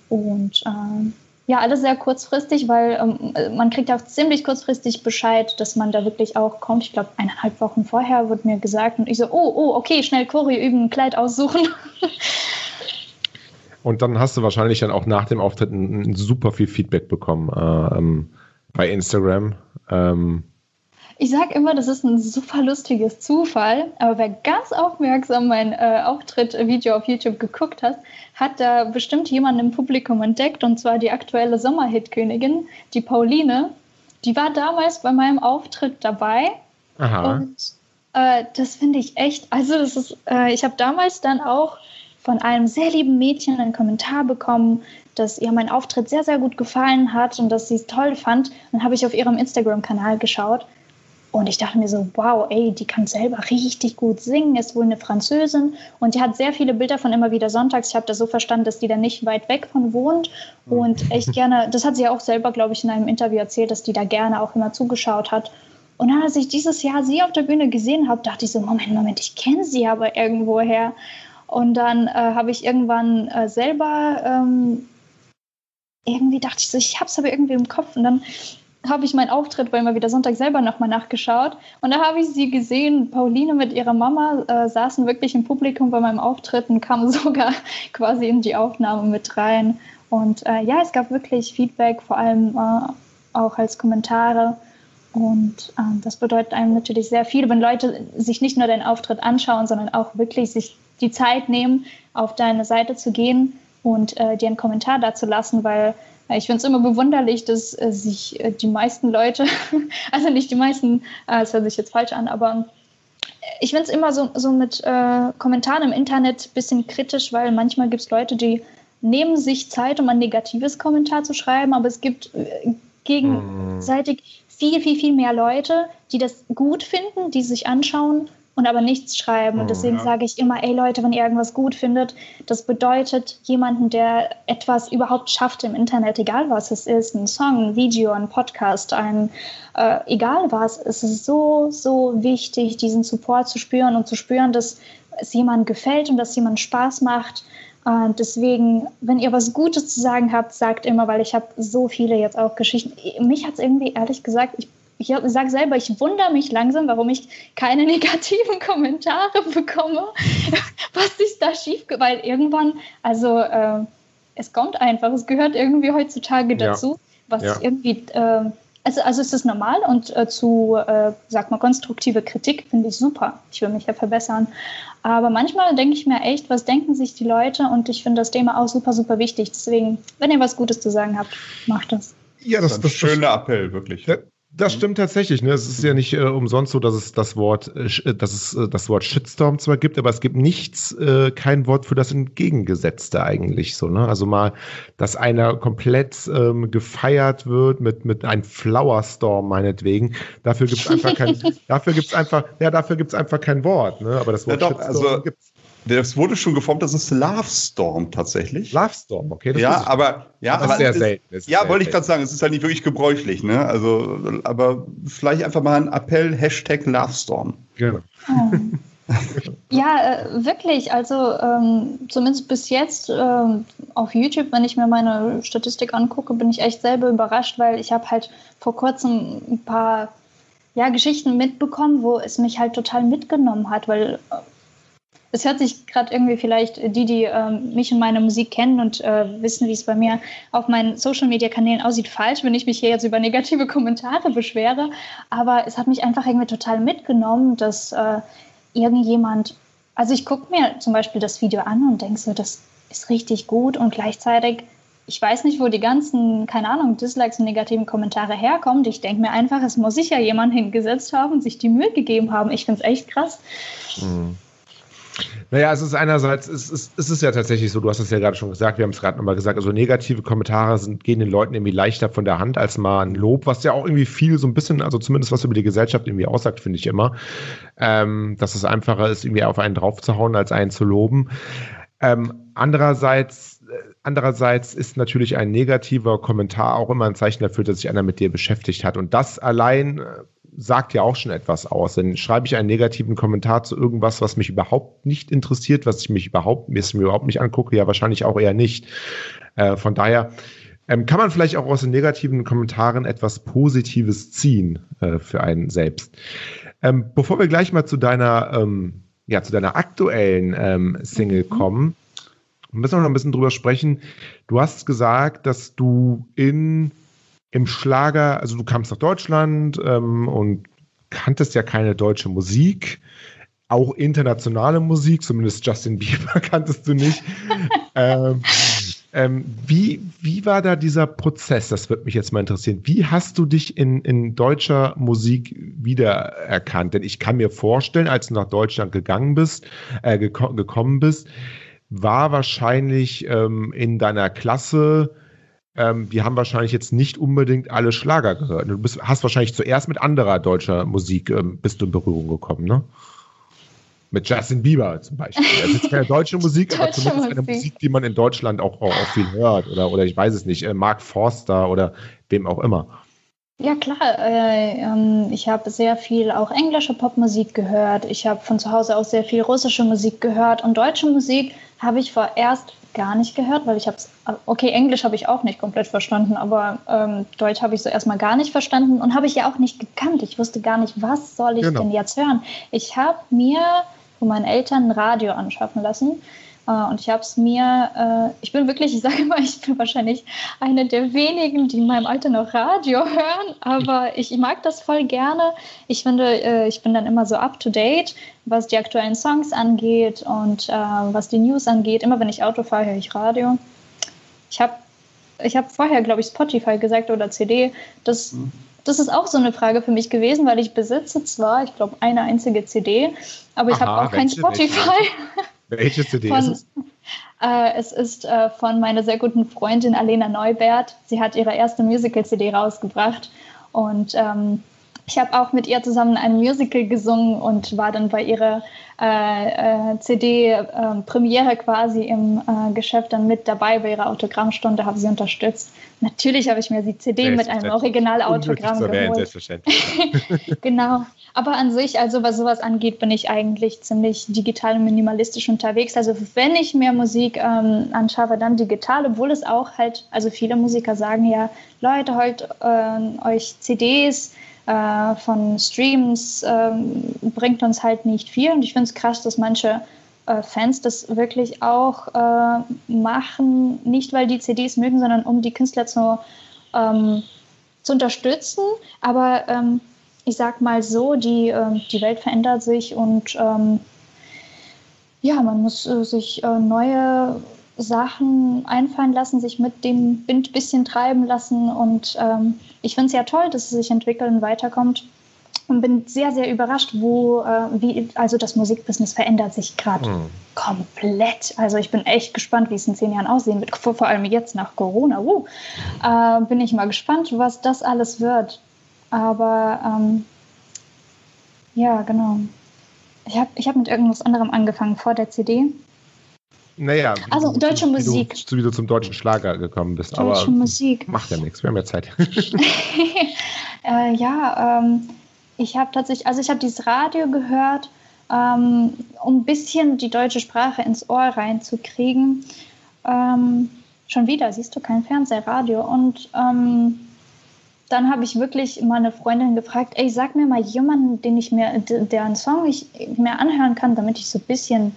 und ähm, ja, alles sehr kurzfristig, weil ähm, man kriegt auch ziemlich kurzfristig Bescheid, dass man da wirklich auch kommt. Ich glaube, eineinhalb Wochen vorher wurde mir gesagt und ich so, oh, oh, okay, schnell Choreo üben, ein Kleid aussuchen. Und dann hast du wahrscheinlich dann auch nach dem Auftritt ein, ein super viel Feedback bekommen äh, ähm, bei Instagram. Ähm, ich sage immer, das ist ein super lustiges Zufall, aber wer ganz aufmerksam mein äh, Auftritt-Video auf YouTube geguckt hat, hat da bestimmt jemanden im Publikum entdeckt, und zwar die aktuelle Sommerhit-Königin, die Pauline. Die war damals bei meinem Auftritt dabei. Aha. Und äh, das finde ich echt, also das ist, äh, ich habe damals dann auch von einem sehr lieben Mädchen einen Kommentar bekommen, dass ihr mein Auftritt sehr, sehr gut gefallen hat und dass sie es toll fand. Dann habe ich auf ihrem Instagram-Kanal geschaut und ich dachte mir so, wow, ey, die kann selber richtig gut singen, ist wohl eine Französin und die hat sehr viele Bilder von immer wieder sonntags. Ich habe das so verstanden, dass die da nicht weit weg von wohnt und echt gerne, das hat sie auch selber, glaube ich, in einem Interview erzählt, dass die da gerne auch immer zugeschaut hat. Und dann, als ich dieses Jahr sie auf der Bühne gesehen habe, dachte ich so, Moment, Moment, ich kenne sie aber irgendwoher. Und dann äh, habe ich irgendwann äh, selber ähm, irgendwie dachte ich so, ich habe es aber irgendwie im Kopf. Und dann habe ich meinen Auftritt bei immer wieder Sonntag selber nochmal nachgeschaut und da habe ich sie gesehen, Pauline mit ihrer Mama äh, saßen wirklich im Publikum bei meinem Auftritt und kamen sogar quasi in die Aufnahme mit rein. Und äh, ja, es gab wirklich Feedback, vor allem äh, auch als Kommentare. Und äh, das bedeutet einem natürlich sehr viel, wenn Leute sich nicht nur deinen Auftritt anschauen, sondern auch wirklich sich die Zeit nehmen, auf deine Seite zu gehen und äh, dir einen Kommentar dazu lassen, weil ich finde es immer bewunderlich, dass äh, sich äh, die meisten Leute, also nicht die meisten, äh, das hört sich jetzt falsch an, aber ich finde es immer so, so mit äh, Kommentaren im Internet ein bisschen kritisch, weil manchmal gibt es Leute, die nehmen sich Zeit, um ein negatives Kommentar zu schreiben, aber es gibt äh, gegenseitig viel, viel, viel mehr Leute, die das gut finden, die sich anschauen und aber nichts schreiben. Und deswegen ja. sage ich immer, ey Leute, wenn ihr irgendwas gut findet, das bedeutet jemanden, der etwas überhaupt schafft im Internet, egal was es ist, ein Song, ein Video, ein Podcast, ein äh, egal was, es ist so, so wichtig, diesen Support zu spüren und zu spüren, dass es jemandem gefällt und dass jemand Spaß macht. Und deswegen, wenn ihr was Gutes zu sagen habt, sagt immer, weil ich habe so viele jetzt auch Geschichten. Mich hat es irgendwie, ehrlich gesagt, ich ich sage selber, ich wundere mich langsam, warum ich keine negativen Kommentare bekomme, was ist da schief, weil irgendwann, also äh, es kommt einfach, es gehört irgendwie heutzutage dazu, ja. was ja. irgendwie, äh, also, also es ist normal und äh, zu, äh, sag mal, konstruktive Kritik finde ich super, ich will mich ja verbessern, aber manchmal denke ich mir echt, was denken sich die Leute und ich finde das Thema auch super, super wichtig, deswegen, wenn ihr was Gutes zu sagen habt, macht das. Ja, das, das ist ein schöner Appell, wirklich. Das mhm. stimmt tatsächlich. Ne? Es ist ja nicht äh, umsonst so, dass es das Wort, äh, äh, dass es äh, das Wort Shitstorm zwar gibt, aber es gibt nichts, äh, kein Wort für das Entgegengesetzte eigentlich so. Ne? Also mal, dass einer komplett ähm, gefeiert wird mit mit einem Flowerstorm meinetwegen. Dafür gibt es einfach kein, dafür gibt's einfach, ja, dafür gibt's einfach kein Wort. Ne? Aber das Wort ja, doch, Shitstorm also gibt's. Das wurde schon geformt, das ist Love Storm tatsächlich. Love Storm, okay. ja, aber ja, aber sehr ist, selten. Ist ja, sehr wollte ich gerade sagen, es ist halt nicht wirklich gebräuchlich, ne? Also, aber vielleicht einfach mal ein Appell, Hashtag Love Storm. Genau. Oh. ja, äh, wirklich. Also ähm, zumindest bis jetzt äh, auf YouTube, wenn ich mir meine Statistik angucke, bin ich echt selber überrascht, weil ich habe halt vor kurzem ein paar ja, Geschichten mitbekommen, wo es mich halt total mitgenommen hat, weil äh, es hört sich gerade irgendwie vielleicht die, die ähm, mich und meine Musik kennen und äh, wissen, wie es bei mir auf meinen Social-Media-Kanälen aussieht, falsch, wenn ich mich hier jetzt über negative Kommentare beschwere. Aber es hat mich einfach irgendwie total mitgenommen, dass äh, irgendjemand, also ich gucke mir zum Beispiel das Video an und denke so, das ist richtig gut und gleichzeitig ich weiß nicht, wo die ganzen, keine Ahnung, Dislikes und negativen Kommentare herkommen. Ich denke mir einfach, es muss sich ja jemand hingesetzt haben und sich die Mühe gegeben haben. Ich finde es echt krass. Mhm. Naja, es ist einerseits, es ist, es ist ja tatsächlich so, du hast es ja gerade schon gesagt, wir haben es gerade nochmal gesagt, also negative Kommentare sind, gehen den Leuten irgendwie leichter von der Hand als mal ein Lob, was ja auch irgendwie viel so ein bisschen, also zumindest was über die Gesellschaft irgendwie aussagt, finde ich immer, ähm, dass es einfacher ist, irgendwie auf einen draufzuhauen, als einen zu loben. Ähm, andererseits, äh, andererseits ist natürlich ein negativer Kommentar auch immer ein Zeichen dafür, dass sich einer mit dir beschäftigt hat. Und das allein äh, sagt ja auch schon etwas aus. Denn schreibe ich einen negativen Kommentar zu irgendwas, was mich überhaupt nicht interessiert, was ich mich überhaupt, mir überhaupt nicht angucke, ja wahrscheinlich auch eher nicht. Äh, von daher ähm, kann man vielleicht auch aus den negativen Kommentaren etwas Positives ziehen äh, für einen selbst. Ähm, bevor wir gleich mal zu deiner, ähm, ja, zu deiner aktuellen ähm, Single mhm. kommen, müssen wir noch ein bisschen drüber sprechen. Du hast gesagt, dass du in im Schlager, also du kamst nach Deutschland ähm, und kanntest ja keine deutsche Musik, auch internationale Musik, zumindest Justin Bieber kanntest du nicht. ähm, ähm, wie, wie war da dieser Prozess? Das würde mich jetzt mal interessieren. Wie hast du dich in, in deutscher Musik wiedererkannt? Denn ich kann mir vorstellen, als du nach Deutschland gegangen bist, äh, geko gekommen bist, war wahrscheinlich ähm, in deiner Klasse ähm, die haben wahrscheinlich jetzt nicht unbedingt alle Schlager gehört. Du bist, hast wahrscheinlich zuerst mit anderer deutscher Musik ähm, bist du in Berührung gekommen, ne? Mit Justin Bieber zum Beispiel. Das ist jetzt keine deutsche Musik, aber zumindest eine Musik, die man in Deutschland auch, auch, auch viel hört. Oder, oder ich weiß es nicht, äh, Mark Forster oder wem auch immer. Ja, klar. Äh, ähm, ich habe sehr viel auch englische Popmusik gehört. Ich habe von zu Hause aus sehr viel russische Musik gehört. Und deutsche Musik habe ich vorerst gar nicht gehört, weil ich habe es, okay, Englisch habe ich auch nicht komplett verstanden, aber ähm, Deutsch habe ich so erstmal gar nicht verstanden und habe ich ja auch nicht gekannt. Ich wusste gar nicht, was soll ich genau. denn jetzt hören. Ich habe mir von meinen Eltern ein Radio anschaffen lassen und ich habe es mir, äh, ich bin wirklich, ich sage mal, ich bin wahrscheinlich eine der wenigen, die in meinem Alter noch Radio hören, aber ich, mag das voll gerne. Ich finde, äh, ich bin dann immer so up to date, was die aktuellen Songs angeht und was die News angeht. Immer wenn ich Auto fahre, höre ich Radio. Ich habe ich hab vorher, glaube ich, Spotify gesagt oder CD. Das, das ist auch so eine Frage für mich gewesen, weil ich besitze zwar, ich glaube, eine einzige CD, aber ich habe auch kein Spotify. Welche CD von, ist es? Äh, es ist äh, von meiner sehr guten Freundin Alena Neubert. Sie hat ihre erste Musical-CD rausgebracht und ähm, Ich habe auch mit ihr zusammen ein Musical gesungen und war dann bei ihrer äh, äh, CD-Premiere äh, quasi im äh, Geschäft dann mit dabei bei ihrer Autogrammstunde, habe sie unterstützt. Natürlich habe ich mir die CD mit einem Originalautogramm geholt. Selbstverständlich. genau. Aber an sich, also was sowas angeht, bin ich eigentlich ziemlich digital und minimalistisch unterwegs. Also wenn ich mir Musik ähm, anschaue, dann digital, obwohl es auch halt, also viele Musiker sagen ja, Leute, holt äh, euch CDs, äh, von Streams äh, bringt uns halt nicht viel. Und ich finde es krass, dass manche äh, Fans das wirklich auch äh, machen, nicht weil die CDs mögen, sondern um die Künstler zu, ähm, zu unterstützen. Aber ähm, ich sag mal so, die, ähm, die Welt verändert sich und ähm, ja, man muss äh, sich äh, neue Sachen einfallen lassen, sich mit dem Wind ein bisschen treiben lassen. Und ähm, ich finde es ja toll, dass es sich entwickelt und weiterkommt. Und bin sehr, sehr überrascht, wo, äh, wie, also das Musikbusiness verändert sich gerade mhm. komplett. Also ich bin echt gespannt, wie es in zehn Jahren aussehen wird. Vor, vor allem jetzt nach Corona. Uh, äh, bin ich mal gespannt, was das alles wird. Aber ähm, ja, genau. Ich habe ich hab mit irgendwas anderem angefangen vor der CD. Naja, also du, deutsche wie Musik. Du, wie du zum deutschen Schlager gekommen bist. Deutsche aber Musik. Macht ja nichts, wir haben ja Zeit. äh, ja, ähm, ich habe tatsächlich, also ich habe dieses Radio gehört, ähm, um ein bisschen die deutsche Sprache ins Ohr reinzukriegen. Ähm, schon wieder, siehst du, kein Fernseher, Radio. Und ähm, dann habe ich wirklich meine Freundin gefragt, ey, sag mir mal jemanden, den ich mir, der einen Song ich mir anhören kann, damit ich so ein bisschen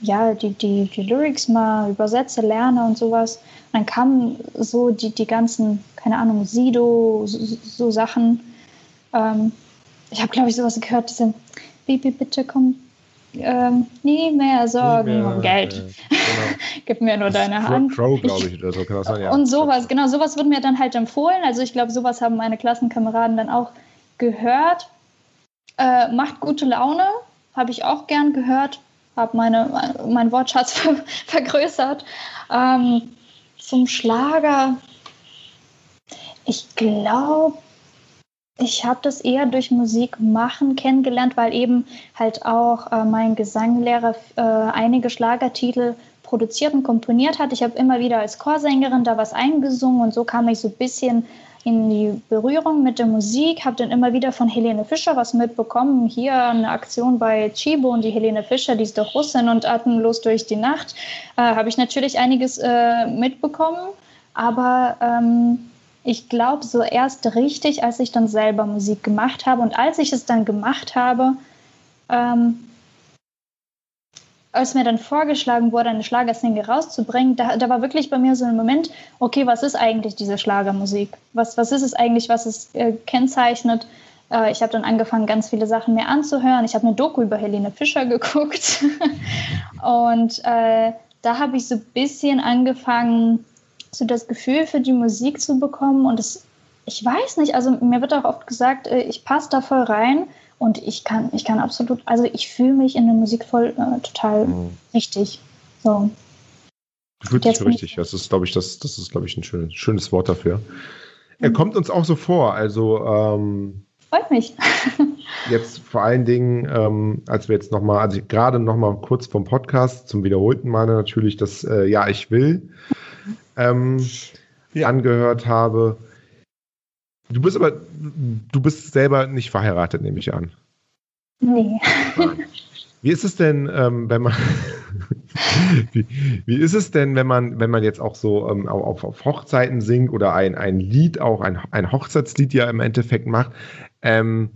ja, die, die, die Lyrics mal übersetze, lerne und sowas. Und dann kamen so die, die ganzen, keine Ahnung, Sido, so, so Sachen. Ähm, ich habe, glaube ich, sowas gehört, diese Baby, bitte komm, ähm, nie mehr Sorgen nie mehr, um Geld. Äh, genau. Gib mir nur deine Hand. Crow, glaube ich, oder so kann das sein, ja. Und sowas, genau, sowas wird mir dann halt empfohlen. Also ich glaube, sowas haben meine Klassenkameraden dann auch gehört. Äh, macht gute Laune, habe ich auch gern gehört habe meine, mein Wortschatz vergrößert. Ähm, zum Schlager. Ich glaube, ich habe das eher durch Musik machen kennengelernt, weil eben halt auch äh, mein Gesanglehrer äh, einige Schlagertitel produziert und komponiert hat. Ich habe immer wieder als Chorsängerin da was eingesungen und so kam ich so ein bisschen in die Berührung mit der Musik, habe dann immer wieder von Helene Fischer was mitbekommen. Hier eine Aktion bei Chibo und die Helene Fischer, die ist doch Russin und atemlos durch die Nacht. Äh, habe ich natürlich einiges äh, mitbekommen, aber ähm, ich glaube, so erst richtig, als ich dann selber Musik gemacht habe und als ich es dann gemacht habe, ähm, als mir dann vorgeschlagen wurde, eine Schlagersingle rauszubringen, da, da war wirklich bei mir so ein Moment, okay, was ist eigentlich diese Schlagermusik? Was, was ist es eigentlich, was es äh, kennzeichnet? Äh, ich habe dann angefangen, ganz viele Sachen mir anzuhören. Ich habe eine Doku über Helene Fischer geguckt. und äh, da habe ich so ein bisschen angefangen, so das Gefühl für die Musik zu bekommen. Und es, ich weiß nicht, also mir wird auch oft gesagt, äh, ich passe da voll rein. Und ich kann, ich kann absolut, also ich fühle mich in der Musik voll äh, total mhm. richtig. So. Du fühlst dich richtig. Das ist, glaube ich, das, das ist, glaube ich, ein schönes, schönes Wort dafür. Er mhm. kommt uns auch so vor. Also ähm, freut mich. jetzt vor allen Dingen, ähm, als wir jetzt nochmal, also gerade nochmal kurz vom Podcast zum wiederholten Male natürlich das äh, Ja, ich will ähm, ja. angehört habe. Du bist aber, du bist selber nicht verheiratet, nehme ich an. Nee. Wie ist es denn, ähm, wenn man wie, wie, ist es denn, wenn man, wenn man jetzt auch so ähm, auf, auf, Hochzeiten singt oder ein, ein Lied, auch ein, ein Hochzeitslied ja im Endeffekt macht, ähm,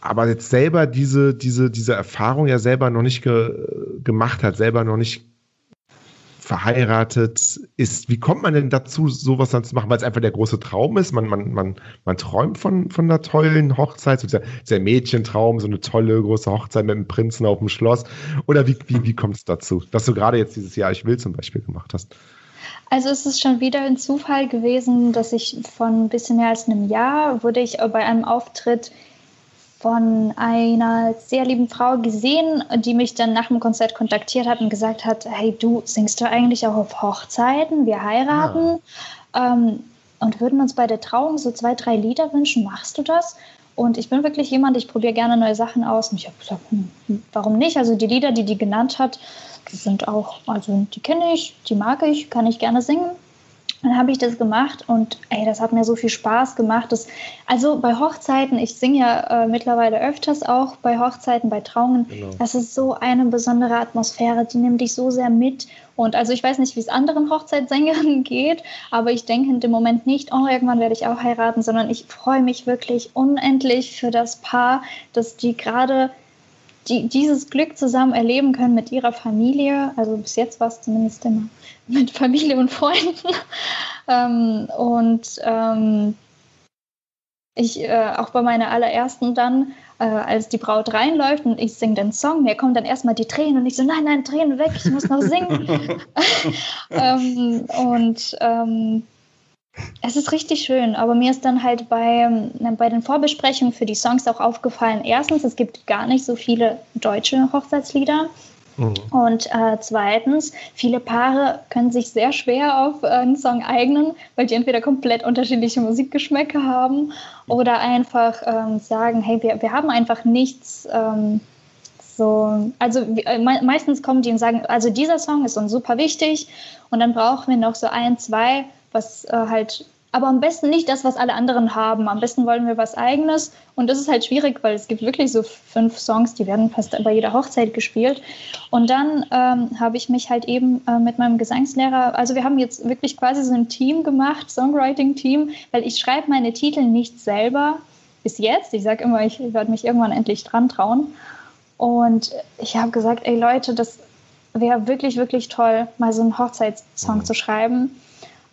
aber jetzt selber diese, diese, diese Erfahrung ja selber noch nicht ge gemacht hat, selber noch nicht verheiratet ist. Wie kommt man denn dazu, sowas dann zu machen? Weil es einfach der große Traum ist. Man, man, man, man träumt von, von einer tollen Hochzeit, so dieser, dieser Mädchentraum, so eine tolle große Hochzeit mit einem Prinzen auf dem Schloss. Oder wie, wie, wie kommt es dazu, dass du gerade jetzt dieses Jahr Ich will zum Beispiel gemacht hast? Also es ist schon wieder ein Zufall gewesen, dass ich von ein bisschen mehr als einem Jahr wurde ich bei einem Auftritt von einer sehr lieben Frau gesehen, die mich dann nach dem Konzert kontaktiert hat und gesagt hat, hey, du singst du eigentlich auch auf Hochzeiten? Wir heiraten. Ja. Ähm, und würden uns bei der Trauung so zwei, drei Lieder wünschen. Machst du das? Und ich bin wirklich jemand, ich probiere gerne neue Sachen aus. Und ich habe gesagt, hm, warum nicht? Also die Lieder, die die genannt hat, die sind auch, also die kenne ich, die mag ich, kann ich gerne singen. Dann habe ich das gemacht und ey, das hat mir so viel Spaß gemacht. Das, also bei Hochzeiten, ich singe ja äh, mittlerweile öfters auch bei Hochzeiten, bei Trauungen. Genau. Das ist so eine besondere Atmosphäre, die nimmt dich so sehr mit. Und also ich weiß nicht, wie es anderen Hochzeitssängerinnen geht, aber ich denke in dem Moment nicht, oh, irgendwann werde ich auch heiraten, sondern ich freue mich wirklich unendlich für das Paar, dass die gerade die, dieses Glück zusammen erleben können mit ihrer Familie. Also bis jetzt war es zumindest immer mit Familie und Freunden. ähm, und ähm, ich äh, auch bei meiner allerersten dann, äh, als die Braut reinläuft und ich singe den Song, mir kommen dann erstmal die Tränen und ich so, nein, nein, Tränen weg, ich muss noch singen. ähm, und ähm, es ist richtig schön, aber mir ist dann halt bei, ähm, bei den Vorbesprechungen für die Songs auch aufgefallen, erstens, es gibt gar nicht so viele deutsche Hochzeitslieder. Mhm. Und äh, zweitens, viele Paare können sich sehr schwer auf äh, einen Song eignen, weil die entweder komplett unterschiedliche Musikgeschmäcker haben oder einfach ähm, sagen, hey, wir, wir haben einfach nichts. Ähm, so, also äh, me meistens kommen die und sagen, also dieser Song ist uns super wichtig und dann brauchen wir noch so ein, zwei was äh, halt, aber am besten nicht das, was alle anderen haben. Am besten wollen wir was Eigenes. Und das ist halt schwierig, weil es gibt wirklich so fünf Songs, die werden fast bei jeder Hochzeit gespielt. Und dann ähm, habe ich mich halt eben äh, mit meinem Gesangslehrer, also wir haben jetzt wirklich quasi so ein Team gemacht, Songwriting-Team, weil ich schreibe meine Titel nicht selber bis jetzt. Ich sage immer, ich werde mich irgendwann endlich dran trauen. Und ich habe gesagt, ey Leute, das wäre wirklich, wirklich toll, mal so einen Hochzeitssong mhm. zu schreiben.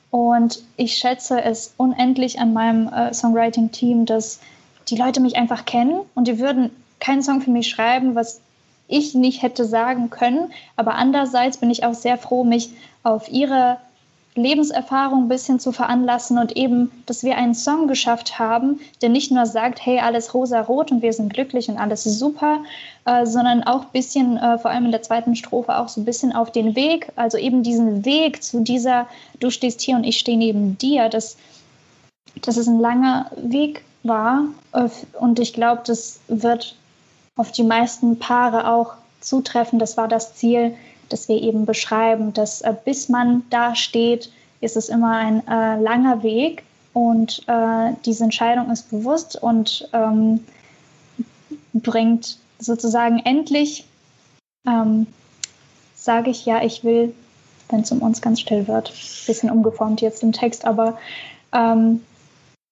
Und ich schätze es unendlich an meinem äh, Songwriting-Team, dass die Leute mich einfach kennen und die würden keinen Song für mich schreiben, was ich nicht hätte sagen können. Aber andererseits bin ich auch sehr froh, mich auf ihre Lebenserfahrung ein bisschen zu veranlassen und eben, dass wir einen Song geschafft haben, der nicht nur sagt, hey, alles rosa-rot und wir sind glücklich und alles super, äh, sondern auch ein bisschen, äh, vor allem in der zweiten Strophe, auch so ein bisschen auf den Weg, also eben diesen Weg zu dieser, du stehst hier und ich stehe neben dir, dass, dass es ein langer Weg war äh, und ich glaube, das wird auf die meisten Paare auch zutreffen. Das war das Ziel, dass wir eben beschreiben, dass äh, bis man da steht, ist es immer ein äh, langer Weg und äh, diese Entscheidung ist bewusst und ähm, bringt sozusagen endlich, ähm, sage ich ja, ich will, wenn es um uns ganz still wird, bisschen umgeformt jetzt im Text, aber ähm,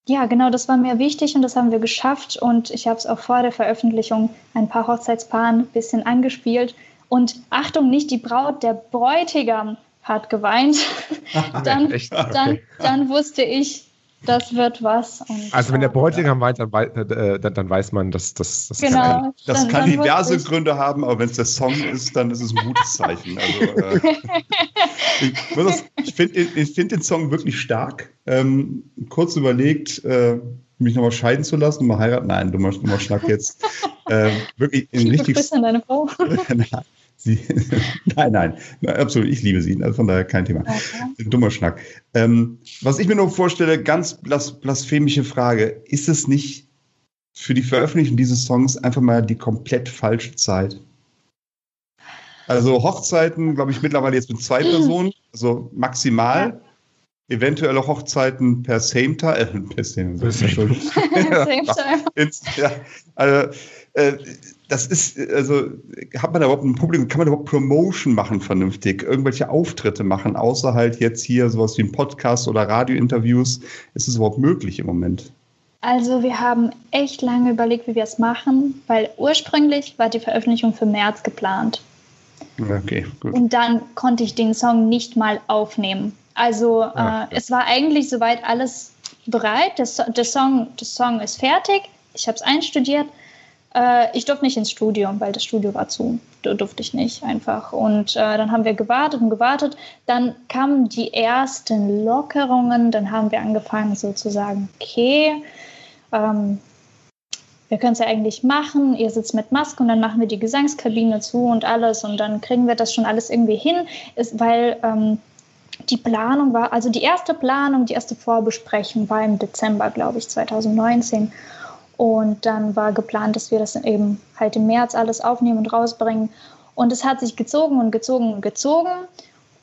ja, genau, das war mir wichtig und das haben wir geschafft und ich habe es auch vor der Veröffentlichung ein paar Hochzeitspaaren ein bisschen angespielt und Achtung, nicht die Braut, der Bräutigam hat geweint. dann, dann, dann wusste ich, das wird was. Und, also wenn der Bräutigam weint, dann, äh, dann, dann, weiß man, dass das. Das genau, kann, das dann, kann diverse Gründe haben, aber wenn es der Song ist, dann ist es ein gutes Zeichen. Also, äh, ich, ich finde ich find den Song wirklich stark. Ähm, kurz überlegt, äh, mich nochmal scheiden zu lassen, mal heiraten. Nein, dummer, dummer Schnack jetzt. äh, wirklich in richtig. an deine Frau. Sie, nein, nein, absolut, ich liebe sie, also von daher kein Thema. Okay. Dummer Schnack. Ähm, was ich mir nur vorstelle, ganz blas blasphemische Frage, ist es nicht für die Veröffentlichung dieses Songs einfach mal die komplett falsche Zeit? Also Hochzeiten, glaube ich, mittlerweile jetzt mit zwei Personen, also maximal. Ja. Eventuelle Hochzeiten per Same Time. Äh, per Same, per same. same time. ja, also, äh, das ist, also hat man da überhaupt ein Publikum, kann man überhaupt Promotion machen vernünftig, irgendwelche Auftritte machen, außer halt jetzt hier sowas wie ein Podcast oder Radiointerviews. Ist es überhaupt möglich im Moment? Also wir haben echt lange überlegt, wie wir es machen, weil ursprünglich war die Veröffentlichung für März geplant. Okay, gut. Und dann konnte ich den Song nicht mal aufnehmen. Also ah, äh, es war eigentlich soweit alles bereit. Der, der, Song, der Song ist fertig. Ich habe es einstudiert äh, ich durfte nicht ins Studium, weil das Studio war zu. Da durfte ich nicht einfach. Und äh, dann haben wir gewartet und gewartet. Dann kamen die ersten Lockerungen. Dann haben wir angefangen sozusagen, okay, ähm, wir können es ja eigentlich machen. Ihr sitzt mit Maske und dann machen wir die Gesangskabine zu und alles. Und dann kriegen wir das schon alles irgendwie hin, ist, weil. Ähm, die Planung war, also die erste Planung, die erste Vorbesprechung war im Dezember, glaube ich, 2019. Und dann war geplant, dass wir das eben halt im März alles aufnehmen und rausbringen. Und es hat sich gezogen und gezogen und gezogen.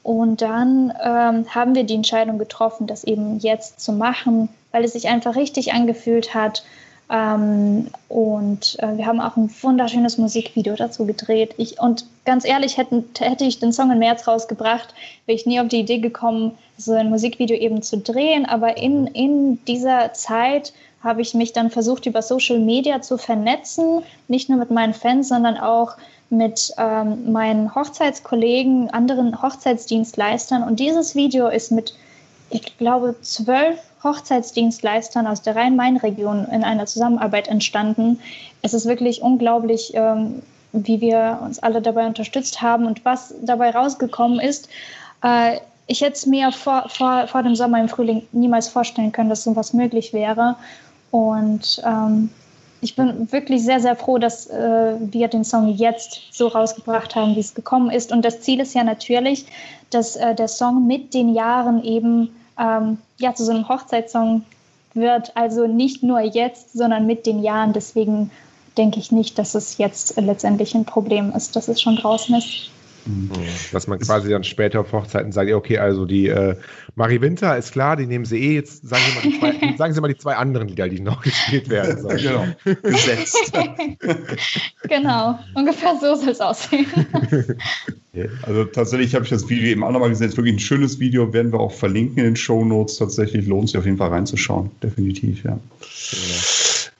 Und dann ähm, haben wir die Entscheidung getroffen, das eben jetzt zu machen, weil es sich einfach richtig angefühlt hat. Ähm, und äh, wir haben auch ein wunderschönes Musikvideo dazu gedreht. Ich, und ganz ehrlich, hätten, hätte ich den Song im März rausgebracht, wäre ich nie auf die Idee gekommen, so ein Musikvideo eben zu drehen. Aber in, in dieser Zeit habe ich mich dann versucht, über Social Media zu vernetzen, nicht nur mit meinen Fans, sondern auch mit ähm, meinen Hochzeitskollegen, anderen Hochzeitsdienstleistern. Und dieses Video ist mit, ich glaube, zwölf Hochzeitsdienstleistern aus der Rhein-Main-Region in einer Zusammenarbeit entstanden. Es ist wirklich unglaublich, ähm, wie wir uns alle dabei unterstützt haben und was dabei rausgekommen ist. Äh, ich hätte es mir vor, vor, vor dem Sommer im Frühling niemals vorstellen können, dass sowas möglich wäre. Und ähm, ich bin wirklich sehr, sehr froh, dass äh, wir den Song jetzt so rausgebracht haben, wie es gekommen ist. Und das Ziel ist ja natürlich, dass äh, der Song mit den Jahren eben ähm, ja, zu so einem Hochzeitssong wird. Also nicht nur jetzt, sondern mit den Jahren. Deswegen denke ich nicht, dass es jetzt letztendlich ein Problem ist, dass es schon draußen ist. Mhm. Dass man quasi dann später auf Hochzeiten sagt, okay, also die äh, Marie Winter ist klar, die nehmen sie eh, jetzt sagen Sie mal die zwei, sagen sie mal die zwei anderen Lieder, die noch gespielt werden sollen. genau, gesetzt. genau, ungefähr so soll es aussehen. Also tatsächlich habe ich das Video eben auch nochmal gesehen. Es ist wirklich ein schönes Video, werden wir auch verlinken in den Show Notes. Tatsächlich lohnt sich auf jeden Fall reinzuschauen. Definitiv, ja. Genau.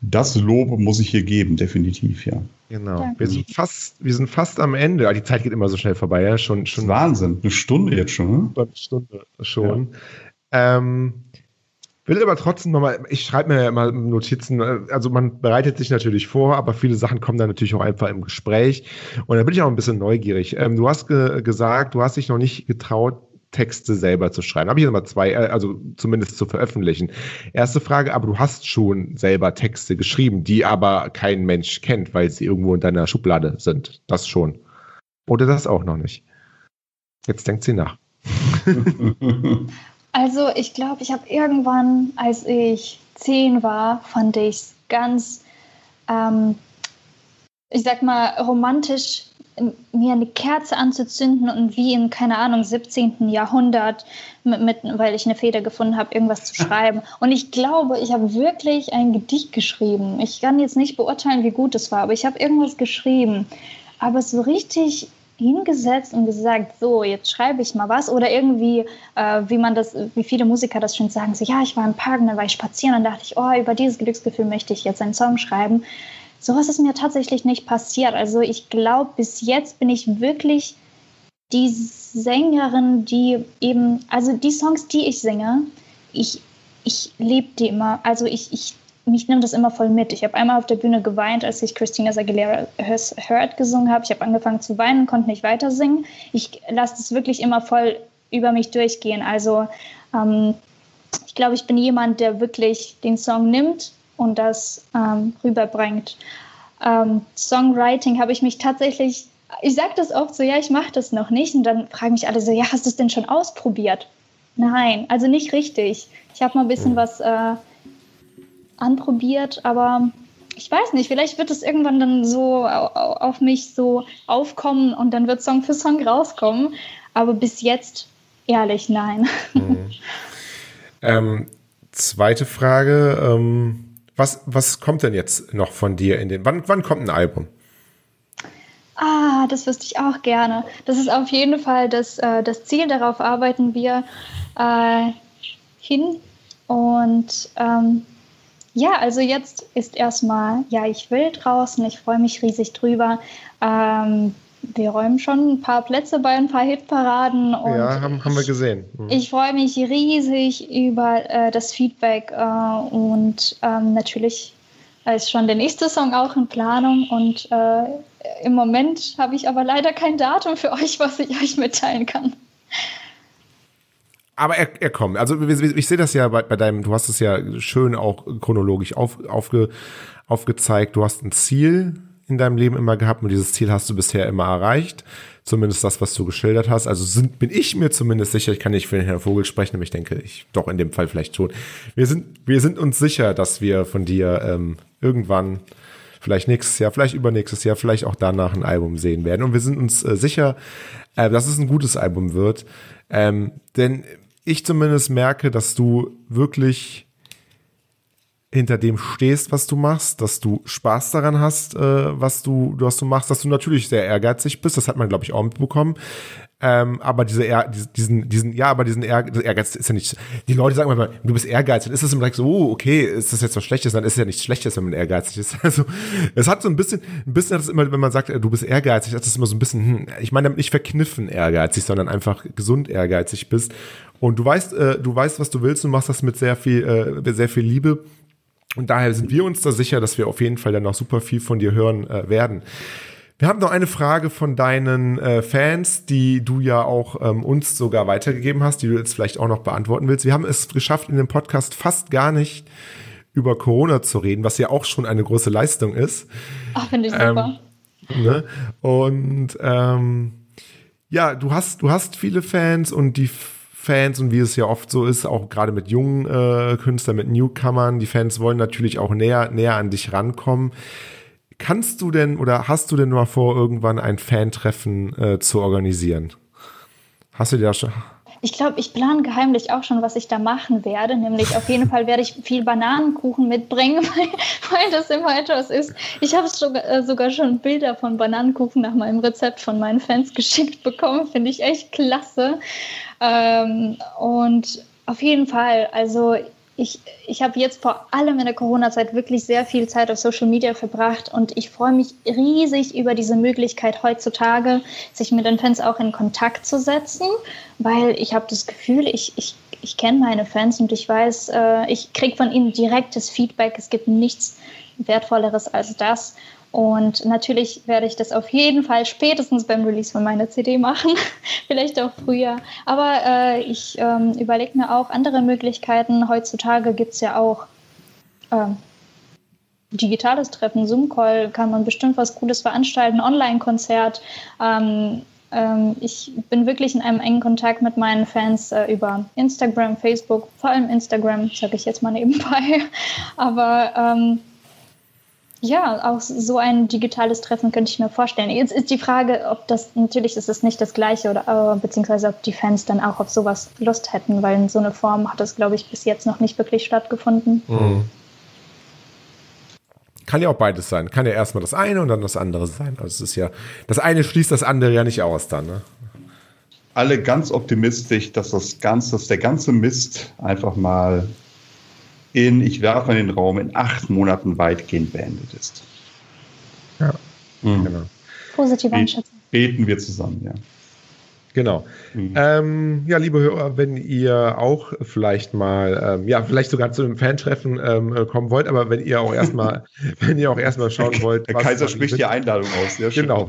Das Lob muss ich hier geben, definitiv, ja. Genau. Wir sind fast, wir sind fast am Ende. Die Zeit geht immer so schnell vorbei, ja. Schon, schon Wahnsinn, eine Stunde jetzt schon, ne? Eine Stunde schon. Ja. Ähm, will aber trotzdem nochmal, ich schreibe mir ja immer Notizen, also man bereitet sich natürlich vor, aber viele Sachen kommen dann natürlich auch einfach im Gespräch. Und da bin ich auch ein bisschen neugierig. Ähm, du hast ge gesagt, du hast dich noch nicht getraut, Texte selber zu schreiben. Habe ich immer zwei, äh, also zumindest zu veröffentlichen. Erste Frage, aber du hast schon selber Texte geschrieben, die aber kein Mensch kennt, weil sie irgendwo in deiner Schublade sind. Das schon. Oder das auch noch nicht. Jetzt denkt sie nach. also ich glaube, ich habe irgendwann, als ich zehn war, fand ich es ganz, ähm, ich sag mal, romantisch mir eine Kerze anzuzünden und wie in, keine Ahnung, 17. Jahrhundert, mit, mit, weil ich eine Feder gefunden habe, irgendwas zu schreiben. Und ich glaube, ich habe wirklich ein Gedicht geschrieben. Ich kann jetzt nicht beurteilen, wie gut es war, aber ich habe irgendwas geschrieben. Aber so richtig hingesetzt und gesagt, so, jetzt schreibe ich mal was. Oder irgendwie, äh, wie man das, wie viele Musiker das schon sagen, so, ja, ich war im Park dann war ich spazieren und dachte ich, oh, über dieses Glücksgefühl möchte ich jetzt einen Song schreiben. Sowas ist mir tatsächlich nicht passiert. Also ich glaube, bis jetzt bin ich wirklich die Sängerin, die eben, also die Songs, die ich singe, ich, ich lebe die immer. Also ich, ich, mich nimmt das immer voll mit. Ich habe einmal auf der Bühne geweint, als ich Christina Aguilera Hurt gesungen habe. Ich habe angefangen zu weinen, konnte nicht weiter singen. Ich lasse das wirklich immer voll über mich durchgehen. Also ähm, ich glaube, ich bin jemand, der wirklich den Song nimmt und das ähm, rüberbringt. Ähm, Songwriting habe ich mich tatsächlich, ich sage das oft so, ja, ich mache das noch nicht. Und dann fragen mich alle so, ja, hast du es denn schon ausprobiert? Nein, also nicht richtig. Ich habe mal ein bisschen was äh, anprobiert, aber ich weiß nicht, vielleicht wird es irgendwann dann so auf mich so aufkommen und dann wird Song für Song rauskommen. Aber bis jetzt, ehrlich, nein. Mhm. Ähm, zweite Frage. Ähm was, was kommt denn jetzt noch von dir in den. Wann, wann kommt ein Album? Ah, das wüsste ich auch gerne. Das ist auf jeden Fall das, äh, das Ziel, darauf arbeiten wir äh, hin. Und ähm, ja, also jetzt ist erstmal, ja, ich will draußen, ich freue mich riesig drüber. Ähm, wir räumen schon ein paar Plätze bei ein paar Hitparaden. Und ja, haben, haben wir gesehen. Mhm. Ich freue mich riesig über äh, das Feedback äh, und ähm, natürlich ist schon der nächste Song auch in Planung und äh, im Moment habe ich aber leider kein Datum für euch, was ich euch mitteilen kann. Aber er, er kommt. Also ich, sehe das ja bei, bei, deinem, du hast es ja schön auch chronologisch auf, aufge, aufgezeigt. Du hast ein Ziel, in deinem Leben immer gehabt und dieses Ziel hast du bisher immer erreicht. Zumindest das, was du geschildert hast. Also sind, bin ich mir zumindest sicher, ich kann nicht für den Herrn Vogel sprechen, aber ich denke, ich doch in dem Fall vielleicht schon. Wir sind, wir sind uns sicher, dass wir von dir ähm, irgendwann vielleicht nächstes Jahr, vielleicht übernächstes Jahr, vielleicht auch danach ein Album sehen werden. Und wir sind uns äh, sicher, äh, dass es ein gutes Album wird. Ähm, denn ich zumindest merke, dass du wirklich hinter dem stehst, was du machst, dass du Spaß daran hast, äh, was du, was du machst, dass du natürlich sehr ehrgeizig bist, das hat man, glaube ich, auch mitbekommen. Ähm, aber diese diesen, diesen, ja, aber diesen Ehr, Ehrgeiz ist ja nicht, die Leute sagen immer, du bist ehrgeizig, dann ist es immer so, oh, okay, ist das jetzt was Schlechtes, dann ist es ja nichts Schlechtes, wenn man ehrgeizig ist. Also, es hat so ein bisschen, ein bisschen hat es immer, wenn man sagt, du bist ehrgeizig, das ist immer so ein bisschen, hm, ich meine damit nicht verkniffen ehrgeizig, sondern einfach gesund ehrgeizig bist. Und du weißt, äh, du weißt, was du willst, du machst das mit sehr viel, äh, sehr viel Liebe. Und daher sind wir uns da sicher, dass wir auf jeden Fall dann noch super viel von dir hören äh, werden. Wir haben noch eine Frage von deinen äh, Fans, die du ja auch ähm, uns sogar weitergegeben hast, die du jetzt vielleicht auch noch beantworten willst. Wir haben es geschafft, in dem Podcast fast gar nicht über Corona zu reden, was ja auch schon eine große Leistung ist. Ach, finde ich super. Ähm, ne? Und ähm, ja, du hast, du hast viele Fans und die Fans und wie es ja oft so ist, auch gerade mit jungen äh, Künstlern, mit Newcomern, die Fans wollen natürlich auch näher, näher an dich rankommen. Kannst du denn oder hast du denn mal vor, irgendwann ein Fantreffen äh, zu organisieren? Hast du dir da schon? Ich glaube, ich plane geheimlich auch schon, was ich da machen werde. Nämlich auf jeden Fall werde ich viel Bananenkuchen mitbringen, weil, weil das immer etwas ist. Ich habe äh, sogar schon Bilder von Bananenkuchen nach meinem Rezept von meinen Fans geschickt bekommen. Finde ich echt klasse. Ähm, und auf jeden Fall, also ich, ich habe jetzt vor allem in der Corona-Zeit wirklich sehr viel Zeit auf Social Media verbracht und ich freue mich riesig über diese Möglichkeit heutzutage, sich mit den Fans auch in Kontakt zu setzen, weil ich habe das Gefühl, ich, ich, ich kenne meine Fans und ich weiß, äh, ich kriege von ihnen direktes Feedback. Es gibt nichts Wertvolleres als das. Und natürlich werde ich das auf jeden Fall spätestens beim Release von meiner CD machen, vielleicht auch früher. Aber äh, ich ähm, überlege mir auch andere Möglichkeiten. Heutzutage gibt es ja auch äh, digitales Treffen, Zoom-Call, kann man bestimmt was Cooles veranstalten, Online-Konzert. Ähm, ähm, ich bin wirklich in einem engen Kontakt mit meinen Fans äh, über Instagram, Facebook, vor allem Instagram, sage ich jetzt mal nebenbei. Aber ähm, ja, auch so ein digitales Treffen könnte ich mir vorstellen. Jetzt ist die Frage, ob das, natürlich ist es nicht das Gleiche, oder, beziehungsweise ob die Fans dann auch auf sowas Lust hätten, weil in so einer Form hat das, glaube ich, bis jetzt noch nicht wirklich stattgefunden. Mhm. Kann ja auch beides sein. Kann ja erstmal das eine und dann das andere sein. Also es ist ja, das eine schließt das andere ja nicht aus dann, ne? Alle ganz optimistisch, dass das Ganze, dass der ganze Mist einfach mal in, ich werfe in den Raum, in acht Monaten weitgehend beendet ist. Ja, mhm. genau. Positive Einschätzung. Beten wir zusammen, ja. Genau. Mhm. Ähm, ja, liebe Hörer, wenn ihr auch vielleicht mal, ähm, ja, vielleicht sogar zu einem Fantreffen ähm, äh, kommen wollt, aber wenn ihr auch erstmal, wenn ihr auch erstmal schauen wollt. Der Kaiser Marie spricht die Einladung aus, schön. Genau.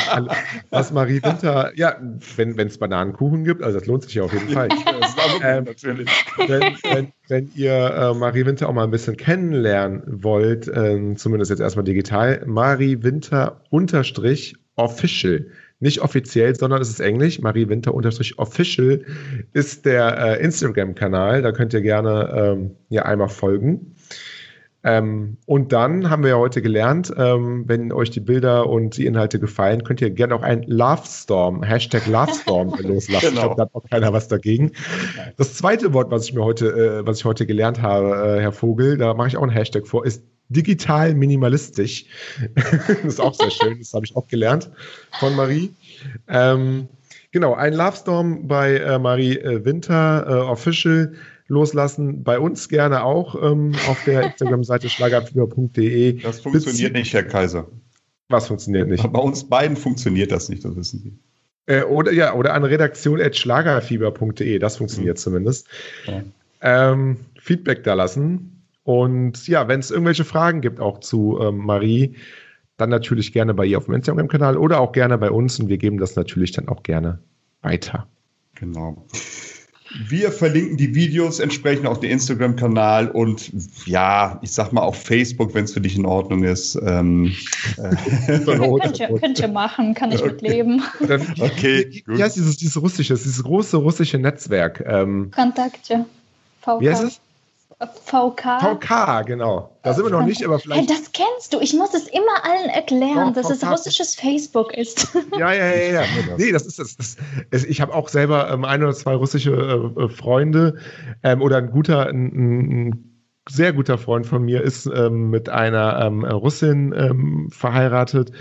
was Marie Winter, ja, wenn es Bananenkuchen gibt, also das lohnt sich ja auf jeden Fall. das war ähm, natürlich. Wenn, wenn, wenn ihr äh, Marie Winter auch mal ein bisschen kennenlernen wollt, äh, zumindest jetzt erstmal digital, Marie Winter unterstrich official nicht offiziell, sondern es ist Englisch. Marie Winter unterstrich official ist der äh, Instagram-Kanal. Da könnt ihr gerne ähm, ja einmal folgen. Ähm, und dann haben wir ja heute gelernt, ähm, wenn euch die Bilder und die Inhalte gefallen, könnt ihr gerne auch ein Lovestorm, Hashtag Lovestorm loslassen. Genau. Ich glaube, da hat auch keiner was dagegen. Das zweite Wort, was ich mir heute, äh, was ich heute gelernt habe, äh, Herr Vogel, da mache ich auch ein Hashtag vor, ist digital minimalistisch. das ist auch sehr schön, das habe ich auch gelernt von Marie. Ähm, genau, ein Love Storm bei äh, Marie äh, Winter äh, Official loslassen. Bei uns gerne auch ähm, auf der Instagram-Seite schlagerfieber.de. Das funktioniert nicht, Herr Kaiser. Was funktioniert nicht? Bei uns beiden funktioniert das nicht, das wissen Sie. Äh, oder ja, oder an redaktion.schlagerfieber.de, das funktioniert mhm. zumindest. Ja. Ähm, Feedback da lassen. Und ja, wenn es irgendwelche Fragen gibt, auch zu ähm, Marie, dann natürlich gerne bei ihr auf dem Instagram-Kanal oder auch gerne bei uns und wir geben das natürlich dann auch gerne weiter. Genau. Wir verlinken die Videos entsprechend auf den Instagram-Kanal und ja, ich sag mal auf Facebook, wenn es für dich in Ordnung ist. Ähm, äh, könnt, ihr, könnt ihr machen, kann ich okay. mitleben. okay, wie, wie heißt dieses, dieses russische, dieses große russische Netzwerk? Ähm, Kontakte. VK. Wie heißt es? VK. VK, genau. Da sind wir noch nicht, aber vielleicht. Hey, das kennst du. Ich muss es immer allen erklären, Doch, dass VK. es russisches Facebook ist. Ja, ja, ja, ja. Nee, das ist das. das ich habe auch selber ähm, ein oder zwei russische äh, Freunde ähm, oder ein guter, ein, ein, sehr guter Freund von mir ist ähm, mit einer ähm, Russin ähm, verheiratet.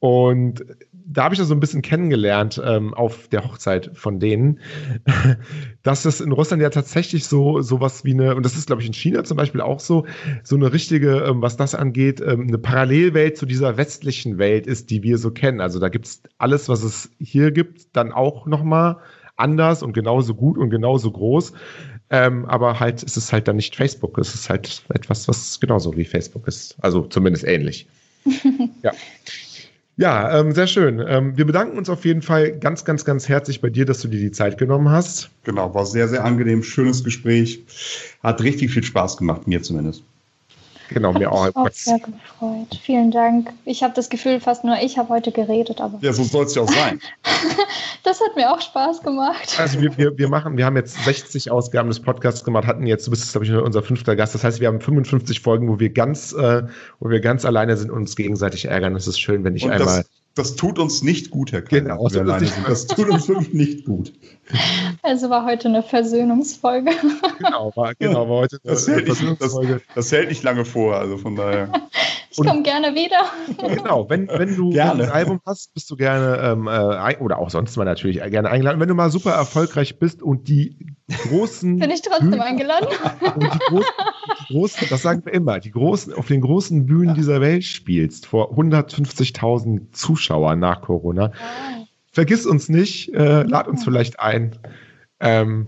Und da habe ich das so ein bisschen kennengelernt ähm, auf der Hochzeit von denen, dass es in Russland ja tatsächlich so sowas wie eine, und das ist, glaube ich, in China zum Beispiel auch so, so eine richtige, ähm, was das angeht, ähm, eine Parallelwelt zu dieser westlichen Welt ist, die wir so kennen. Also da gibt es alles, was es hier gibt, dann auch nochmal anders und genauso gut und genauso groß. Ähm, aber halt ist es halt dann nicht Facebook. Es ist halt etwas, was genauso wie Facebook ist. Also zumindest ähnlich. ja. Ja, ähm, sehr schön. Ähm, wir bedanken uns auf jeden Fall ganz, ganz, ganz herzlich bei dir, dass du dir die Zeit genommen hast. Genau, war sehr, sehr angenehm, schönes Gespräch. Hat richtig viel Spaß gemacht, mir zumindest. Genau, mir auch. auch sehr gefreut. Vielen Dank. Ich habe das Gefühl, fast nur ich habe heute geredet, aber. Ja, so soll es ja auch sein. das hat mir auch Spaß gemacht. Also wir, wir, wir machen, wir haben jetzt 60 Ausgaben des Podcasts gemacht, hatten jetzt, du bist glaube ich unser fünfter Gast. Das heißt, wir haben 55 Folgen, wo wir ganz, äh, wo wir ganz alleine sind und uns gegenseitig ärgern. Das ist schön, wenn ich und einmal. Das, das tut uns nicht gut, Herr Klein. Genau, wir alleine sind. Das tut uns wirklich nicht gut. Also war heute eine Versöhnungsfolge. Genau, war, genau, war heute eine, das hält Versöhnungsfolge. Nicht, das, das, hält nicht lange vor, also von daher. Ich komme gerne wieder. Genau, wenn, wenn du gerne. ein Album hast, bist du gerne, ähm, äh, oder auch sonst mal natürlich gerne eingeladen. Wenn du mal super erfolgreich bist und die großen. Bin ich trotzdem Bühnen, eingeladen? Und die großen, die großen, das sagen wir immer, die großen, auf den großen Bühnen dieser Welt spielst, vor 150.000 Zuschauern nach Corona. Ah. Vergiss uns nicht, äh, lad uns vielleicht ein. Ähm,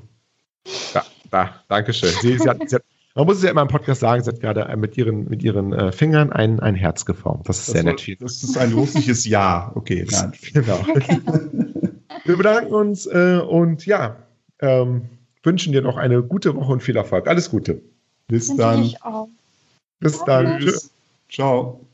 ja, da, danke schön. Sie, sie, hat, sie hat man muss es ja immer im Podcast sagen, sie hat gerade mit ihren, mit ihren äh, Fingern ein, ein Herz geformt. Das ist das sehr nett. Das ist ein russisches Ja. Okay, nein. Genau. Okay. Wir bedanken uns äh, und ja, ähm, wünschen dir noch eine gute Woche und viel Erfolg. Alles Gute. Bis dann. Bis dann. Tschüss. Ciao.